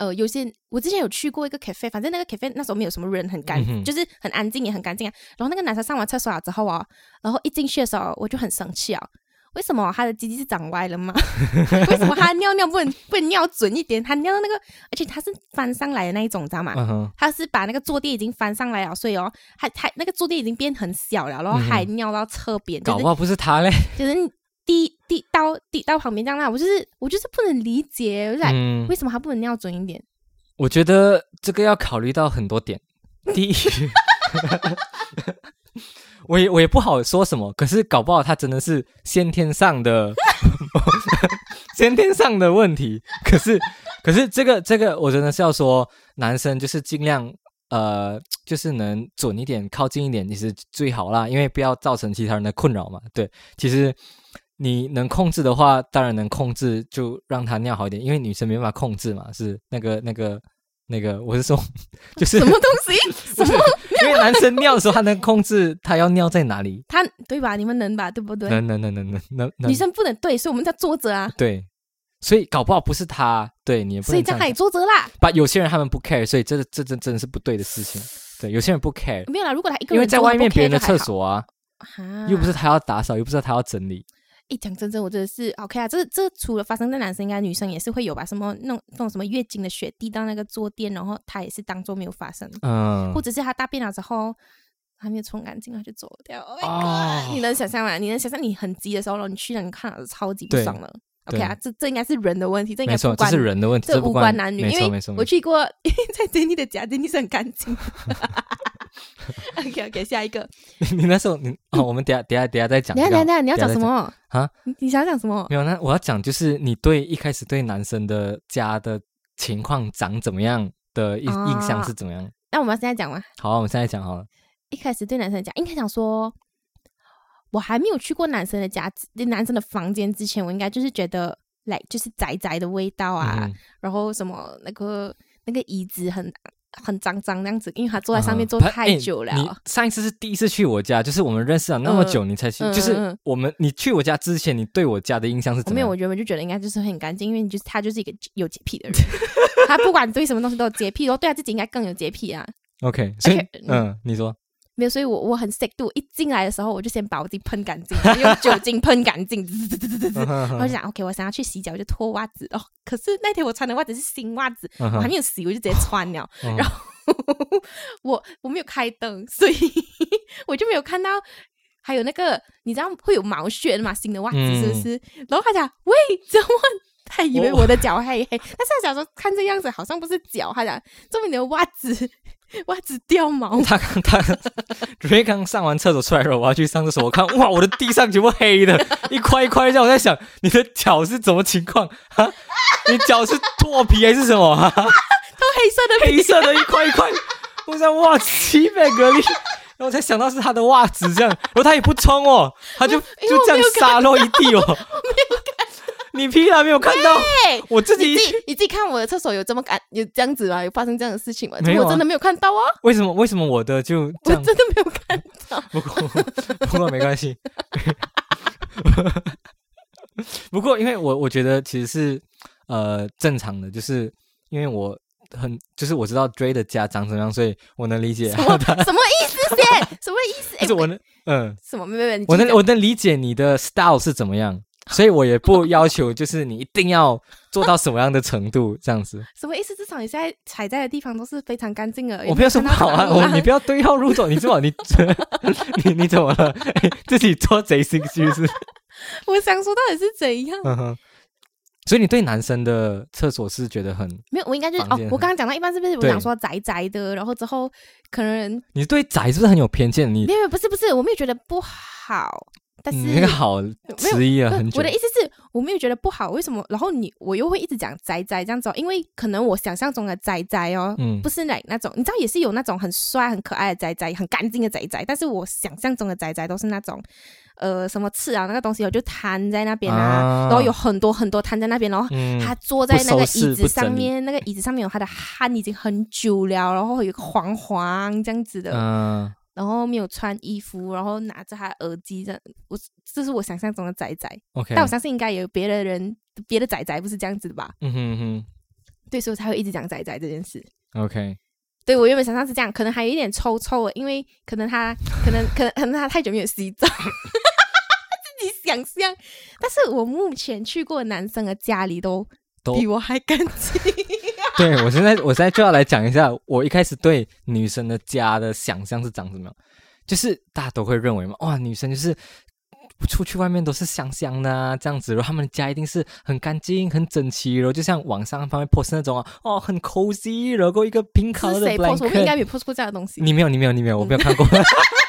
[SPEAKER 1] 呃，有些我之前有去过一个 cafe，反正那个 cafe 那时候没有什么人，很干，
[SPEAKER 2] 嗯
[SPEAKER 1] 就是很安静也很干净啊。然后那个男生上完厕所了之后啊，然后一进去的时候我就很生气啊。为什么他的鸡鸡是长歪了吗？(laughs) 为什么他尿尿不能不能尿准一点？他尿到那个，而且他是翻上来的那一种，知道吗？他是把那个坐垫已经翻上来了，所以哦，还还那个坐垫已经变很小了，然后还尿到侧边，就是
[SPEAKER 2] 搞不好不是他嘞，
[SPEAKER 1] 就是你滴滴到滴到旁边这样啦。我就是我就是不能理解，我就来、
[SPEAKER 2] 嗯
[SPEAKER 1] 为，什么他不能尿准一点？
[SPEAKER 2] 我觉得这个要考虑到很多点。(laughs) 第一，我也我也不好说什么，可是搞不好他真的是先天上的 (laughs) 先天上的问题。可是可是这个这个，我真的是要说，男生就是尽量呃，就是能准一点，靠近一点，其实最好啦，因为不要造成其他人的困扰嘛。对，其实。你能控制的话，当然能控制，就让他尿好一点，因为女生没办法控制嘛，是那个那个那个，我是说，(laughs) 就是
[SPEAKER 1] 什么东西？(laughs) 什么？
[SPEAKER 2] 因为男生尿的时候，他能控制他要尿在哪里，
[SPEAKER 1] 他对吧？你们能吧？对不对？
[SPEAKER 2] 能能能能能能能
[SPEAKER 1] 女生不能对，所以我们在坐着啊，
[SPEAKER 2] 对，所以搞不好不是他，对你也不
[SPEAKER 1] 所以
[SPEAKER 2] 这样讲。
[SPEAKER 1] 坐着啦。
[SPEAKER 2] 把有些人他们不 care，所以这这这真的是不对的事情。对，有些人不 care，
[SPEAKER 1] 没有啦，如果他一个
[SPEAKER 2] 因为在外面别人的厕所啊，
[SPEAKER 1] 哈
[SPEAKER 2] 又不是他要打扫，又不是他要整理。
[SPEAKER 1] 一讲真真，我真的是 OK 啊。这这除了发生在男生，应该女生也是会有吧？什么那种那种什么月经的血滴到那个坐垫，然后他也是当做没有发生，
[SPEAKER 2] 嗯
[SPEAKER 1] 或，者是他大便了之后，还没有冲干净，他就走掉。Oh
[SPEAKER 2] 哦
[SPEAKER 1] my god！你能想象吗？你能想象你很急的时候，然后你去了，你看到超级不爽了。OK 啊，这这应该是人的问题，这应该
[SPEAKER 2] 没错，这
[SPEAKER 1] 不关
[SPEAKER 2] 是人的问题，
[SPEAKER 1] 这无关男女，因为。我去过，(laughs) 在 Jenny 的家，Jenny 是很干净的。OK OK，下一个，(laughs)
[SPEAKER 2] 你那时候你哦，(laughs) 我们等下等下等下再讲。
[SPEAKER 1] 等一下等下你要讲什么？
[SPEAKER 2] 啊？
[SPEAKER 1] 你你想讲什么？
[SPEAKER 2] 没有，那我要讲就是你对一开始对男生的家的情况长怎么？样的印
[SPEAKER 1] 啊
[SPEAKER 2] 印象是怎么？样？
[SPEAKER 1] 那我们要现在讲吗？
[SPEAKER 2] 好啊，我们现在讲好了。
[SPEAKER 1] 一开始对男生讲，应该讲说，我还没有去过男生的家、男生的房间之前，我应该就是觉得，来就是宅宅的味道啊，
[SPEAKER 2] 嗯
[SPEAKER 1] 然后什么？那个那个椅子很很脏脏那样子，因为他坐在上面
[SPEAKER 2] 嗯
[SPEAKER 1] 坐太久了。
[SPEAKER 2] 你上一次是第一次去我家，就是我们认识了那么久，你才去，
[SPEAKER 1] 嗯
[SPEAKER 2] 就是我们你去我家之前，你对我家的印象是
[SPEAKER 1] 我没有，
[SPEAKER 2] 怎么样？
[SPEAKER 1] 我原本就觉得应该就是很干净，因为你就是他就是一个有洁癖的人，(laughs) 他不管对什么东西都有洁癖，然后对他自己应该更有洁癖啊。
[SPEAKER 2] OK，所以嗯，你说
[SPEAKER 1] 没有，所以我我很 sick 度，一进来的时候我就先把我自己喷干净，用酒精喷干净，滋滋滋滋滋滋
[SPEAKER 2] 嗯
[SPEAKER 1] 然后就想，OK，我想要去洗脚，我就脱袜子哦。可是那天我穿的袜子是新袜子，
[SPEAKER 2] 嗯
[SPEAKER 1] 我还没有洗，我就直接穿了。(laughs)
[SPEAKER 2] 嗯
[SPEAKER 1] 然后我我没有开灯，所以 (laughs) 我就没有看到还有那个你知道会有毛屑的嘛，新的袜子
[SPEAKER 2] 嗯
[SPEAKER 1] 是不是？然后他讲喂，怎么？他以为我的脚黑黑，(laughs) 但是他想说看这样子好像不是脚，他讲这么你的袜子 (laughs) 袜子掉毛，
[SPEAKER 2] 他刚他瑞刚上完厕所出来的时候，我要去上厕所，我看哇，我的地上全部黑的，一块一块这样，我在想你的脚是怎么情况哈？你脚是脱皮还是什么哈？(laughs)
[SPEAKER 1] 都黑色的皮
[SPEAKER 2] 黑色的一块一块，我想哇，七百格力。然后我才想到是他的袜子这样，然后他也不冲哦，他就就这样
[SPEAKER 1] 我没有看
[SPEAKER 2] 洒落一地哦。(laughs) 你屁啦，没有看到？我自己
[SPEAKER 1] 你自己你自己看我的厕所有这么干有这样子吗？有发生这样的事情吗？
[SPEAKER 2] 没有啊
[SPEAKER 1] 我真的没有看到啊，
[SPEAKER 2] 为什么为什么我的就？
[SPEAKER 1] 我真的没有看到。
[SPEAKER 2] 不过不过没关系。(laughs) 不过因为我我觉得其实是呃正常的，就是因为我很就是我知道 Dray 的家长怎么样，所以我能理解
[SPEAKER 1] 什么。什么意思姐？什么意思？哎 (laughs)
[SPEAKER 2] 就是我能嗯，
[SPEAKER 1] 什么？没没没，
[SPEAKER 2] 我能我能理解你的 style 是怎么样，(laughs) 所以我也不要求就是你一定要做到什么样的程度 (laughs) 这样子。
[SPEAKER 1] 讲什么意思？至少你现在踩在的地方都是非常干净的。
[SPEAKER 2] 我没有说不好啊，我你不
[SPEAKER 1] 要。
[SPEAKER 2] 要对号入座，你知道你 (laughs) 你你怎么了？哎自己做贼心虚是？
[SPEAKER 1] 我想说到底是怎样？
[SPEAKER 2] 嗯哼。所以你对男生的厕所是觉得很，
[SPEAKER 1] 没有，我应该就是哦，我刚刚讲到一般是不是？我
[SPEAKER 2] 对
[SPEAKER 1] 想说宅宅的，然后之后可能
[SPEAKER 2] 你对宅是不是很有偏见？你
[SPEAKER 1] 没有，不是不是，我没有觉得不好，但是
[SPEAKER 2] 你那个好迟疑了很久。
[SPEAKER 1] 我的意思是，我没有觉得不好，为什么？然后你我又会一直讲仔仔这样子、哦，因为可能我想象中的仔仔哦，
[SPEAKER 2] 嗯
[SPEAKER 1] 不是那那种，你知道也是有那种很帅、很可爱的仔仔，很干净的仔仔，但是我想象中的仔仔都是那种。呃，什么刺啊，那个东西我就摊在那边啊，
[SPEAKER 2] 啊
[SPEAKER 1] 然后有很多很多摊在那边，然后
[SPEAKER 2] 嗯
[SPEAKER 1] 他坐在那个椅子上面，那个椅子上面有他的汗已经很久了，然后有个黄黄这样子的，
[SPEAKER 2] 嗯
[SPEAKER 1] 然后没有穿衣服，然后拿着他的耳机这样，我这是我想象中的仔仔。
[SPEAKER 2] ，OK，
[SPEAKER 1] 但我相信应该有别的人，别的仔仔不是这样子的吧？
[SPEAKER 2] 嗯哼哼
[SPEAKER 1] 对，所以我才会一直讲仔仔这件事。
[SPEAKER 2] ，OK，
[SPEAKER 1] 对我原本想象是这样，可能还有一点臭臭的，因为可能他可能可能可能他太久没有洗澡，(laughs) 自己想象。但是我目前去过男生的家里都
[SPEAKER 2] 都
[SPEAKER 1] 比我还干净。
[SPEAKER 2] 对我现在我现在就要来讲一下，我一开始对女生的家的想象是长什么样，就是大家都会认为嘛，哇，女生就是。出去外面都是香香的啊，这样子，然后他们的家一定是很干净、很整齐，然后就像网上方面 post 那种啊，哦，很 cozy，然后一个 pink
[SPEAKER 1] 是
[SPEAKER 2] color 的
[SPEAKER 1] 谁 post？我们应
[SPEAKER 2] blanket，
[SPEAKER 1] 该没有 post 过这样的东西。
[SPEAKER 2] 你没有，你没有，你没有，我没有看过。(laughs)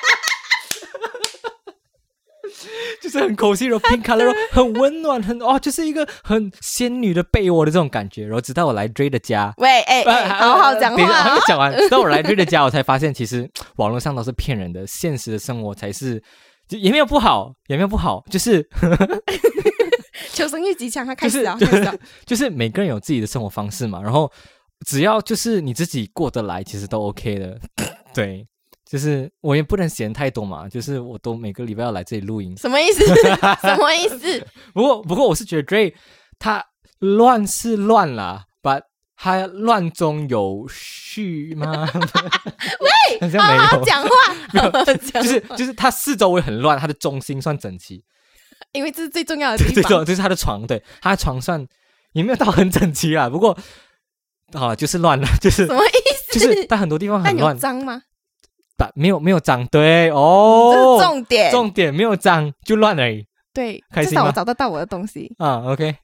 [SPEAKER 2] 就是很 cozy，然后 (laughs) pink color，很温暖，很哦，就是一个很仙女的被窝的这种感觉。然后直到我来 Dray 的家，
[SPEAKER 1] 喂，哎、(laughs) 哎，好好讲话、哦
[SPEAKER 2] 还没。讲完。直到我来 Dray 的家，我才发现其实网络上都是骗人的，现实的生活才是。就也没有不好，也没有不好，就是
[SPEAKER 1] 求生欲极强，他
[SPEAKER 2] 就是
[SPEAKER 1] 开始 (laughs) 了，开始了。
[SPEAKER 2] 就是每个人有自己的生活方式嘛，然后只要就是你自己过得来，其实都 OK 的。(coughs) 对，就是我也不能闲太多嘛，就是我都每个礼拜要来这里录音。
[SPEAKER 1] 什么意思？(laughs) 什么意思？
[SPEAKER 2] 不过不过我是觉得 Dray 他乱是乱啦，but 他乱中有序吗？(laughs) 喂，好
[SPEAKER 1] 好好讲话，(laughs) 好好讲
[SPEAKER 2] 就是就是他四周围很乱，他的中心算整齐。
[SPEAKER 1] 因为这是最重要的地方。
[SPEAKER 2] 这是他的床，对，他的床算也没有到很整齐啊，不过啊就是乱了，就是
[SPEAKER 1] 什么意思？
[SPEAKER 2] 就是，但很多地方很乱，
[SPEAKER 1] 脏吗？
[SPEAKER 2] 把没有没有脏，对哦
[SPEAKER 1] 这
[SPEAKER 2] 哦
[SPEAKER 1] 是，重点。
[SPEAKER 2] 重点没有脏就乱而已
[SPEAKER 1] 对，至少我找得到我的东西。
[SPEAKER 2] 啊，OK，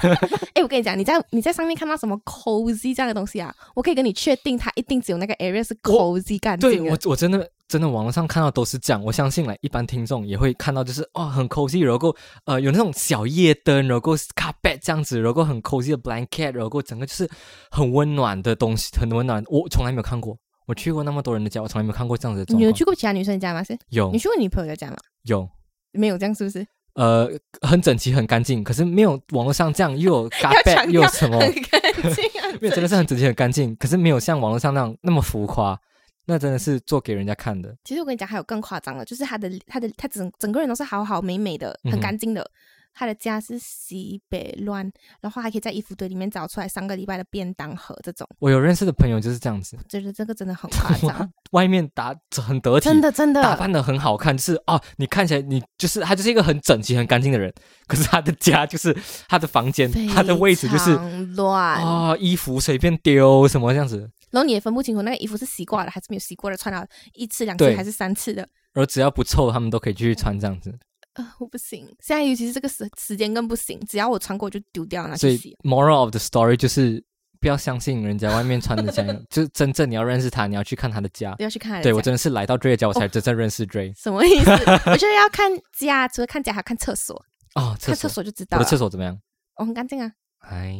[SPEAKER 2] (laughs)
[SPEAKER 1] 哎，我跟你讲，你在你在上面看到什么 cozy 这样的东西啊，我可以跟你确定，它一定只有那个 area 是 cozy 干的。
[SPEAKER 2] 我我真的真的网络上看到都是这样，我相信来一般听众也会看到，就是哦很 cozy，然后呃有那种小夜灯，然后 carpet 这样子，然后很 cozy 的 blanket，然后整个就是很温暖的东西，很温暖。我从来没有看过，我去过那么多人的家，我从来没有看过这样子的状
[SPEAKER 1] 你有。去过其他女生家吗？是？
[SPEAKER 2] 有
[SPEAKER 1] 你去过你朋友的家吗？
[SPEAKER 2] 有
[SPEAKER 1] 没有，这样是不是？
[SPEAKER 2] 呃很整齐很干净，可是没有网络上这样又有 (laughs) 又有什么，
[SPEAKER 1] 很干净啊，(laughs)
[SPEAKER 2] 没有真的是很整齐很干净，可是没有像网络上那样那么浮夸，那真的是做给人家看的。
[SPEAKER 1] 其实我跟你讲，还有更夸张的，就是他的他的他整整个人都是好好美美的，很干净的。他的家是西北乱，然后还可以在衣服堆里面找出来上个礼拜的便当盒，这种，
[SPEAKER 2] 我有认识的朋友就是这样子，
[SPEAKER 1] 觉得这个真的很夸张，(laughs)
[SPEAKER 2] 外面打很得体，
[SPEAKER 1] 真的真的。
[SPEAKER 2] 打扮的很好看，就是哦，你看起来你就是他就是一个很整齐、很干净的人，(laughs) 可是他的家就是他的房间，他的位置就是
[SPEAKER 1] 乱，
[SPEAKER 2] 哦，衣服随便丢什么这样子，
[SPEAKER 1] 然后你也分不清楚那个衣服是洗过的还是没有洗过的，穿了一次、两次还是三次的。
[SPEAKER 2] 然后只要不臭，他们都可以继续穿这样子。
[SPEAKER 1] 呃，我不行，现在尤其是这个时时间更不行，只要我穿过我就丢掉拿
[SPEAKER 2] 所以。moral of the story 就是不要相信人家外面穿的这样，(laughs) 就是真正你要认识他，你要去看他的家。
[SPEAKER 1] 不要去看他的家
[SPEAKER 2] 对我真的是来到 Dray 的家，我才
[SPEAKER 1] 哦
[SPEAKER 2] 真正认识 Dray
[SPEAKER 1] 什么意思？我觉得要看家，除了看家还要看厕所，
[SPEAKER 2] 哦，厕
[SPEAKER 1] 看厕
[SPEAKER 2] 所，
[SPEAKER 1] 就知道了。
[SPEAKER 2] 厕所怎么样？
[SPEAKER 1] 哦，很干净啊，
[SPEAKER 2] 哎，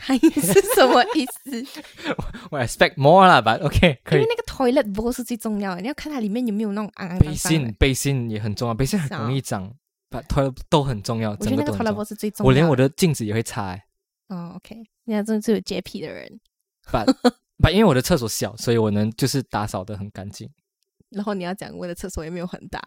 [SPEAKER 1] 还是什么意思？(laughs)
[SPEAKER 2] 我 expect more 啦，but OK 可以
[SPEAKER 1] 因为。那个 toilet bowl 是最重要的，你要看它里面有没有那种肮肮脏脏
[SPEAKER 2] 背心
[SPEAKER 1] 的。
[SPEAKER 2] 背心也很重要，背心很容易脏，but toilet 都很重要，
[SPEAKER 1] 我觉得那个 toilet bowl。是最重要
[SPEAKER 2] 我连我的镜子也会擦、欸，
[SPEAKER 1] 哦，OK，你看真的是有洁癖的人。
[SPEAKER 2] 把把，(laughs) 因为我的厕所小，所以我能就是打扫的很干净。
[SPEAKER 1] 然后你要讲我的厕所也没有很大，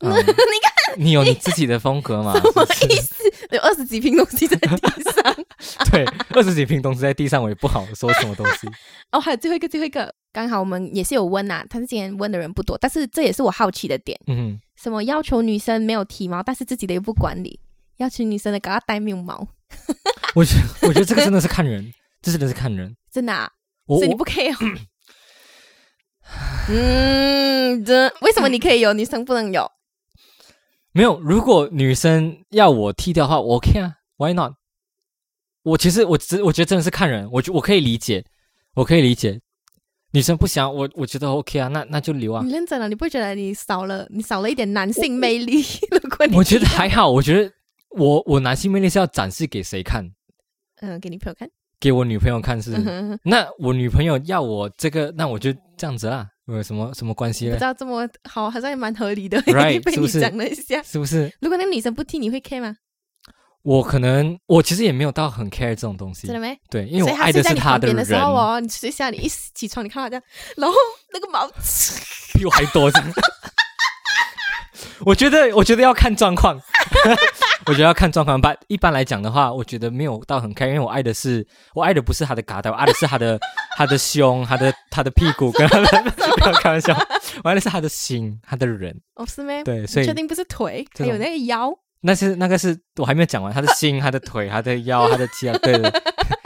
[SPEAKER 2] 嗯、(laughs) 你看，你有你自己的风格嘛？
[SPEAKER 1] 什么意思？有二十几瓶东西在地上。(laughs)
[SPEAKER 2] 对，二十几瓶东西在地上，我也不好说什么东西。(laughs)
[SPEAKER 1] 哦，还有最后一个，最后一个，刚好我们也是有问呐、但是今天问的人不多，但是这也是我好奇的点，
[SPEAKER 2] 嗯哼，
[SPEAKER 1] 什么要求女生没有体毛，但是自己的又不管理，要求女生的给她戴面毛，
[SPEAKER 2] 我觉得我觉得这个真的是看人，这真的是看人。
[SPEAKER 1] 真的、啊，
[SPEAKER 2] 我我
[SPEAKER 1] 所以你不可以有。(clears throat) 嗯，这为什么你可以有，女生不能有？
[SPEAKER 2] 没有，如果女生要我剃掉的话，我 OK 啊，Why not？我其实我只我觉得真的是看人，我觉我可以理解，我可以理解。女生不想我，我觉得 OK 啊，那那就留啊。
[SPEAKER 1] 你认真了，你不会觉得你少了你少了一点男性魅力？如果你
[SPEAKER 2] 我觉得还好，我觉得我我男性魅力是要展示给谁看？
[SPEAKER 1] 嗯，给你朋友看，
[SPEAKER 2] 给我女朋友看是？
[SPEAKER 1] 嗯
[SPEAKER 2] 那我女朋友要我这个，那我就这样子啦，有什么什么关系呢
[SPEAKER 1] 不知？道这么好，好像也蛮合理的。(laughs)
[SPEAKER 2] Right，
[SPEAKER 1] 被你讲了一下，
[SPEAKER 2] 是不是？
[SPEAKER 1] 如果那个女生不听，你会 care 吗？
[SPEAKER 2] 我可能我其实也没有到很 care 这种东西
[SPEAKER 1] 真的，没？
[SPEAKER 2] 对，因为我爱的是他的人
[SPEAKER 1] 的，时候哦，你睡下你一起床，你看到他这样，然后那个毛，(laughs)
[SPEAKER 2] 比我还多。(laughs) 我觉得，我觉得要看状况，我觉得要看状况。吧一般来讲的话，我觉得没有到很 care，因为我爱的是我爱的不是他的嘎达，我爱的是他的他的胸、他的他的屁股，跟他的不要开玩笑，我爱的是他的心、他的人。
[SPEAKER 1] 哦是吗？
[SPEAKER 2] 对，所以
[SPEAKER 1] 确定不是腿，还有那个腰，
[SPEAKER 2] 那是那个是我还没有讲完，他的心、他的腿、他的腰、他的肌啊，对的，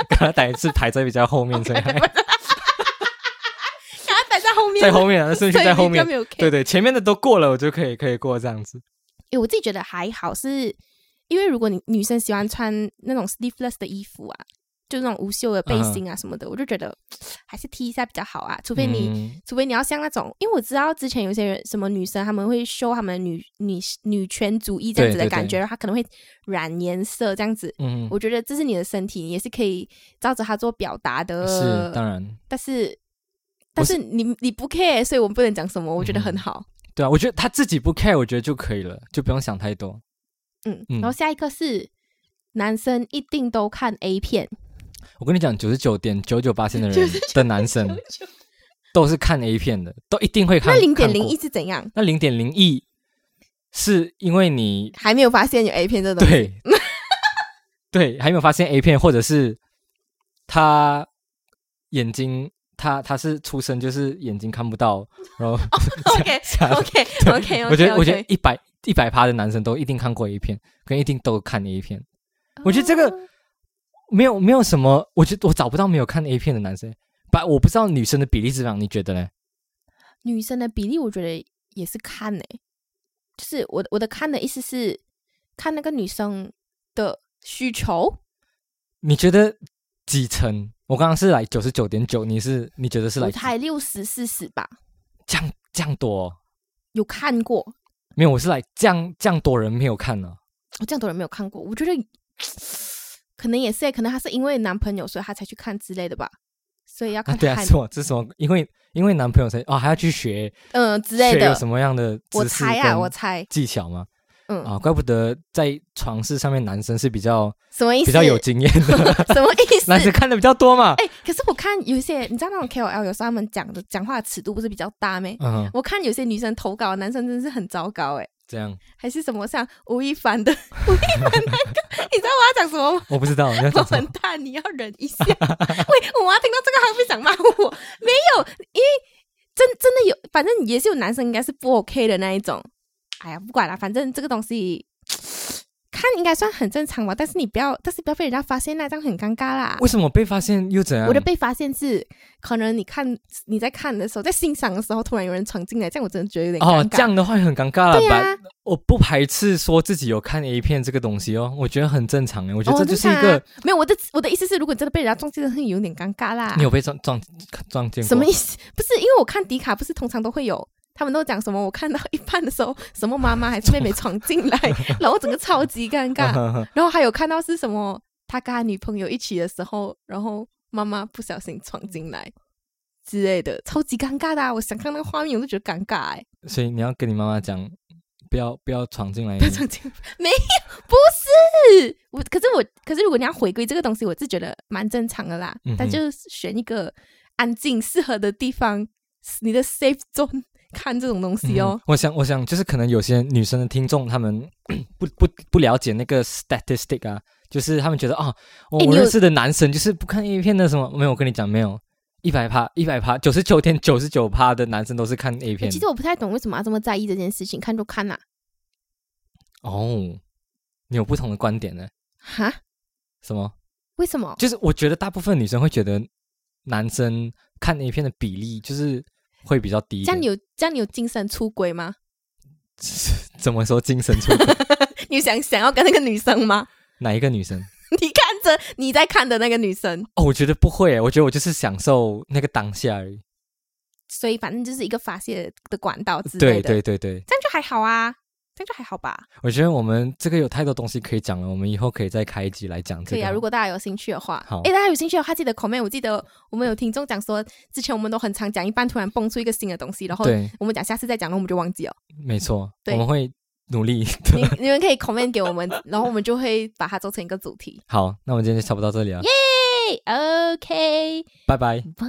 [SPEAKER 2] 刚才打一次排在比较后面，所以还
[SPEAKER 1] 给他摆在后面，
[SPEAKER 2] 在后面啊，那顺序在后面。对对，前面的都过了，我就可以可以过这样子。
[SPEAKER 1] 诶我自己觉得还好，是因为如果你女生喜欢穿那种 sleeveless 的衣服啊，就那种无袖的背心啊什么的，我就觉得 (tsk) 还是踢一下比较好啊。除非你，
[SPEAKER 2] 嗯
[SPEAKER 1] 除非你要像那种，因为我知道之前有些人什么女生他们会秀他们女女女权主义这样子的感觉，然后她可能会染颜色这样子。
[SPEAKER 2] 嗯，
[SPEAKER 1] 我觉得这是你的身体，你也是可以照着它做表达的。
[SPEAKER 2] 是当然，
[SPEAKER 1] 但是但是你你不 care，所以我们不能讲什么，我觉得很
[SPEAKER 2] 嗯
[SPEAKER 1] 好。
[SPEAKER 2] 对啊，我觉得他自己不 care，我觉得就可以了，就不用想太多。
[SPEAKER 1] 嗯，
[SPEAKER 2] 嗯
[SPEAKER 1] 然后下一个是男生一定都看 A 片，
[SPEAKER 2] 我跟你讲，九十九点九九八千的人的男生都是看 A 片的，都一定会看。
[SPEAKER 1] 那零点零一是怎样？
[SPEAKER 2] 那零点零一是因为你
[SPEAKER 1] 还没有发现有 A 片这东西。
[SPEAKER 2] 对对还没有发现 A 片，或者是他眼睛他他是出生就是眼睛看不到，然后
[SPEAKER 1] OK (laughs)
[SPEAKER 2] 下
[SPEAKER 1] OK OK，
[SPEAKER 2] 我觉得我觉得一百一百趴的男生都一定看过 A 片，跟一定都看 A 片。我觉得这个
[SPEAKER 1] 哦
[SPEAKER 2] 没有没有什么，我觉得我找不到没有看 A 片的男生，把我不知道女生的比例是怎么样，你觉得呢？
[SPEAKER 1] 女生的比例，我觉得也是看诶、就是我我的看的意思是看那个女生的需求，
[SPEAKER 2] 你觉得几成？我刚刚是来九十九点九，你是你觉得是来几
[SPEAKER 1] 我猜六十四十吧，
[SPEAKER 2] 这样这样多哦、
[SPEAKER 1] 有看过，
[SPEAKER 2] 没有，我是来这样这样多人没有看呢、
[SPEAKER 1] 我这样多人没有看过，我觉得 (tsk) 可能也是欸，可能他是因为男朋友所以他才去看之类的吧，所以要
[SPEAKER 2] 啊，
[SPEAKER 1] 看
[SPEAKER 2] 对啊，
[SPEAKER 1] 看
[SPEAKER 2] 是我这是什么？因为因为男朋友才哦，还要去学
[SPEAKER 1] 嗯、之类的
[SPEAKER 2] 学有，什么样的
[SPEAKER 1] 我猜啊，
[SPEAKER 2] 跟
[SPEAKER 1] 我猜，
[SPEAKER 2] 技巧吗？
[SPEAKER 1] 嗯，
[SPEAKER 2] 啊，怪不得在床事上面男生是比较
[SPEAKER 1] 什么意思？
[SPEAKER 2] 比较有经验的，(laughs)
[SPEAKER 1] 什么意思？
[SPEAKER 2] 男生看的比较多嘛。
[SPEAKER 1] 哎、可是我看有一些，你知道那种 KOL 有时候他们讲的讲话的尺度不是比较大咩？
[SPEAKER 2] 嗯，
[SPEAKER 1] 我看有些女生投稿，男生真的是很糟糕哎，
[SPEAKER 2] 这样
[SPEAKER 1] 还是什么像吴亦凡的 (laughs) 吴亦凡那个，你知道我要讲什么吗？
[SPEAKER 2] 我不知道你要
[SPEAKER 1] 我
[SPEAKER 2] 讲什么。
[SPEAKER 1] 很大，你要忍一下。喂，我妈听到这个还会想骂我？没有，因为真真的有，反正也是有男生应该是不 OK 的那一种。哎呀，不管了，反正这个东西看应该算很正常吧。但是你不要，但是不要被人家发现那这样很尴尬啦。
[SPEAKER 2] 为什么被发现又怎样？
[SPEAKER 1] 我的被发现是，可能你看你在看的时候，在欣赏的时候，突然有人闯进来，这样我真的觉得有点尴尬。
[SPEAKER 2] 哦，这样的话很尴尬了吧？
[SPEAKER 1] 对啊、
[SPEAKER 2] 我不排斥说自己有看 A 片这个东西哦，我觉得很正常诶。我觉得
[SPEAKER 1] 哦
[SPEAKER 2] 这就是一个
[SPEAKER 1] 没有我的我的意思是，如果你真的被人家撞进，真的有点尴尬啦。
[SPEAKER 2] 你有被撞撞撞见过？
[SPEAKER 1] 什么意思？不是因为我看迪卡，不是通常都会有，他们都讲什么？我看到一半的时候，什么妈妈还是妹妹闯进来，(laughs) 然后整个超级尴尬。
[SPEAKER 2] 嗯 (laughs)
[SPEAKER 1] 然后还有看到是什么，他跟他女朋友一起的时候，然后妈妈不小心闯进来之类的，超级尴尬的、啊。我想看那个画面，我都觉得尴尬哎、
[SPEAKER 2] 所以你要跟你妈妈讲，不要不要闯进来。
[SPEAKER 1] 不要闯进，没有，不是我。可是我，可是如果你要回归这个东西，我是觉得蛮正常的啦。
[SPEAKER 2] 嗯哼
[SPEAKER 1] 但就是选一个安静、适合的地方，你的 safe zone 看这种东西哦
[SPEAKER 2] 嗯。我想，我想就是可能有些女生的听众，他们 (coughs) 不不不了解那个 statistic 啊，就是他们觉得哦，我认识的男生就是不看 A 片的什么，没有，我跟你讲，没有，一百趴，一百趴，九十九点九十九趴的男生都是看 A 片
[SPEAKER 1] 欸其。实我不太懂为什么要这么在意这件事情，看就看啦、
[SPEAKER 2] 哦，你有不同的观点呢？
[SPEAKER 1] 哈？
[SPEAKER 2] 什么？
[SPEAKER 1] 为什么？
[SPEAKER 2] 就是我觉得大部分女生会觉得男生看 A 片的比例就是会比较低。
[SPEAKER 1] 这样你有这样你有精神出轨吗？(laughs)
[SPEAKER 2] 怎么说精神出轨？(laughs)
[SPEAKER 1] 你想想要跟那个女生吗？
[SPEAKER 2] 哪一个女生？(laughs)
[SPEAKER 1] 你看着你在看的那个女生，
[SPEAKER 2] 哦，我觉得不会，我觉得我就是享受那个当下而已。
[SPEAKER 1] 所以反正就是一个发泄的管道之
[SPEAKER 2] 对
[SPEAKER 1] 类的，
[SPEAKER 2] 对对对，
[SPEAKER 1] 这样就还好啊，这样就还好吧。
[SPEAKER 2] 我觉得我们这个有太多东西可以讲了，我们以后可以再开一集来讲这个。
[SPEAKER 1] 可以啊，如果大家有兴趣的话，
[SPEAKER 2] 好
[SPEAKER 1] 哎，大家有兴趣的话，记得 comment。我记得我们有听众讲说，之前我们都很常讲一半，突然蹦出一个新的东西，然后
[SPEAKER 2] 对，
[SPEAKER 1] 我们讲下次再讲，然后我们就忘记了。
[SPEAKER 2] 没错，我们会努力
[SPEAKER 1] 你。你们可以 comment 给我们，然后我们就会把它做成一个主题。
[SPEAKER 2] 好，那我们今天就差不多到这里了，
[SPEAKER 1] 耶，OK，
[SPEAKER 2] 拜拜。
[SPEAKER 1] 拜。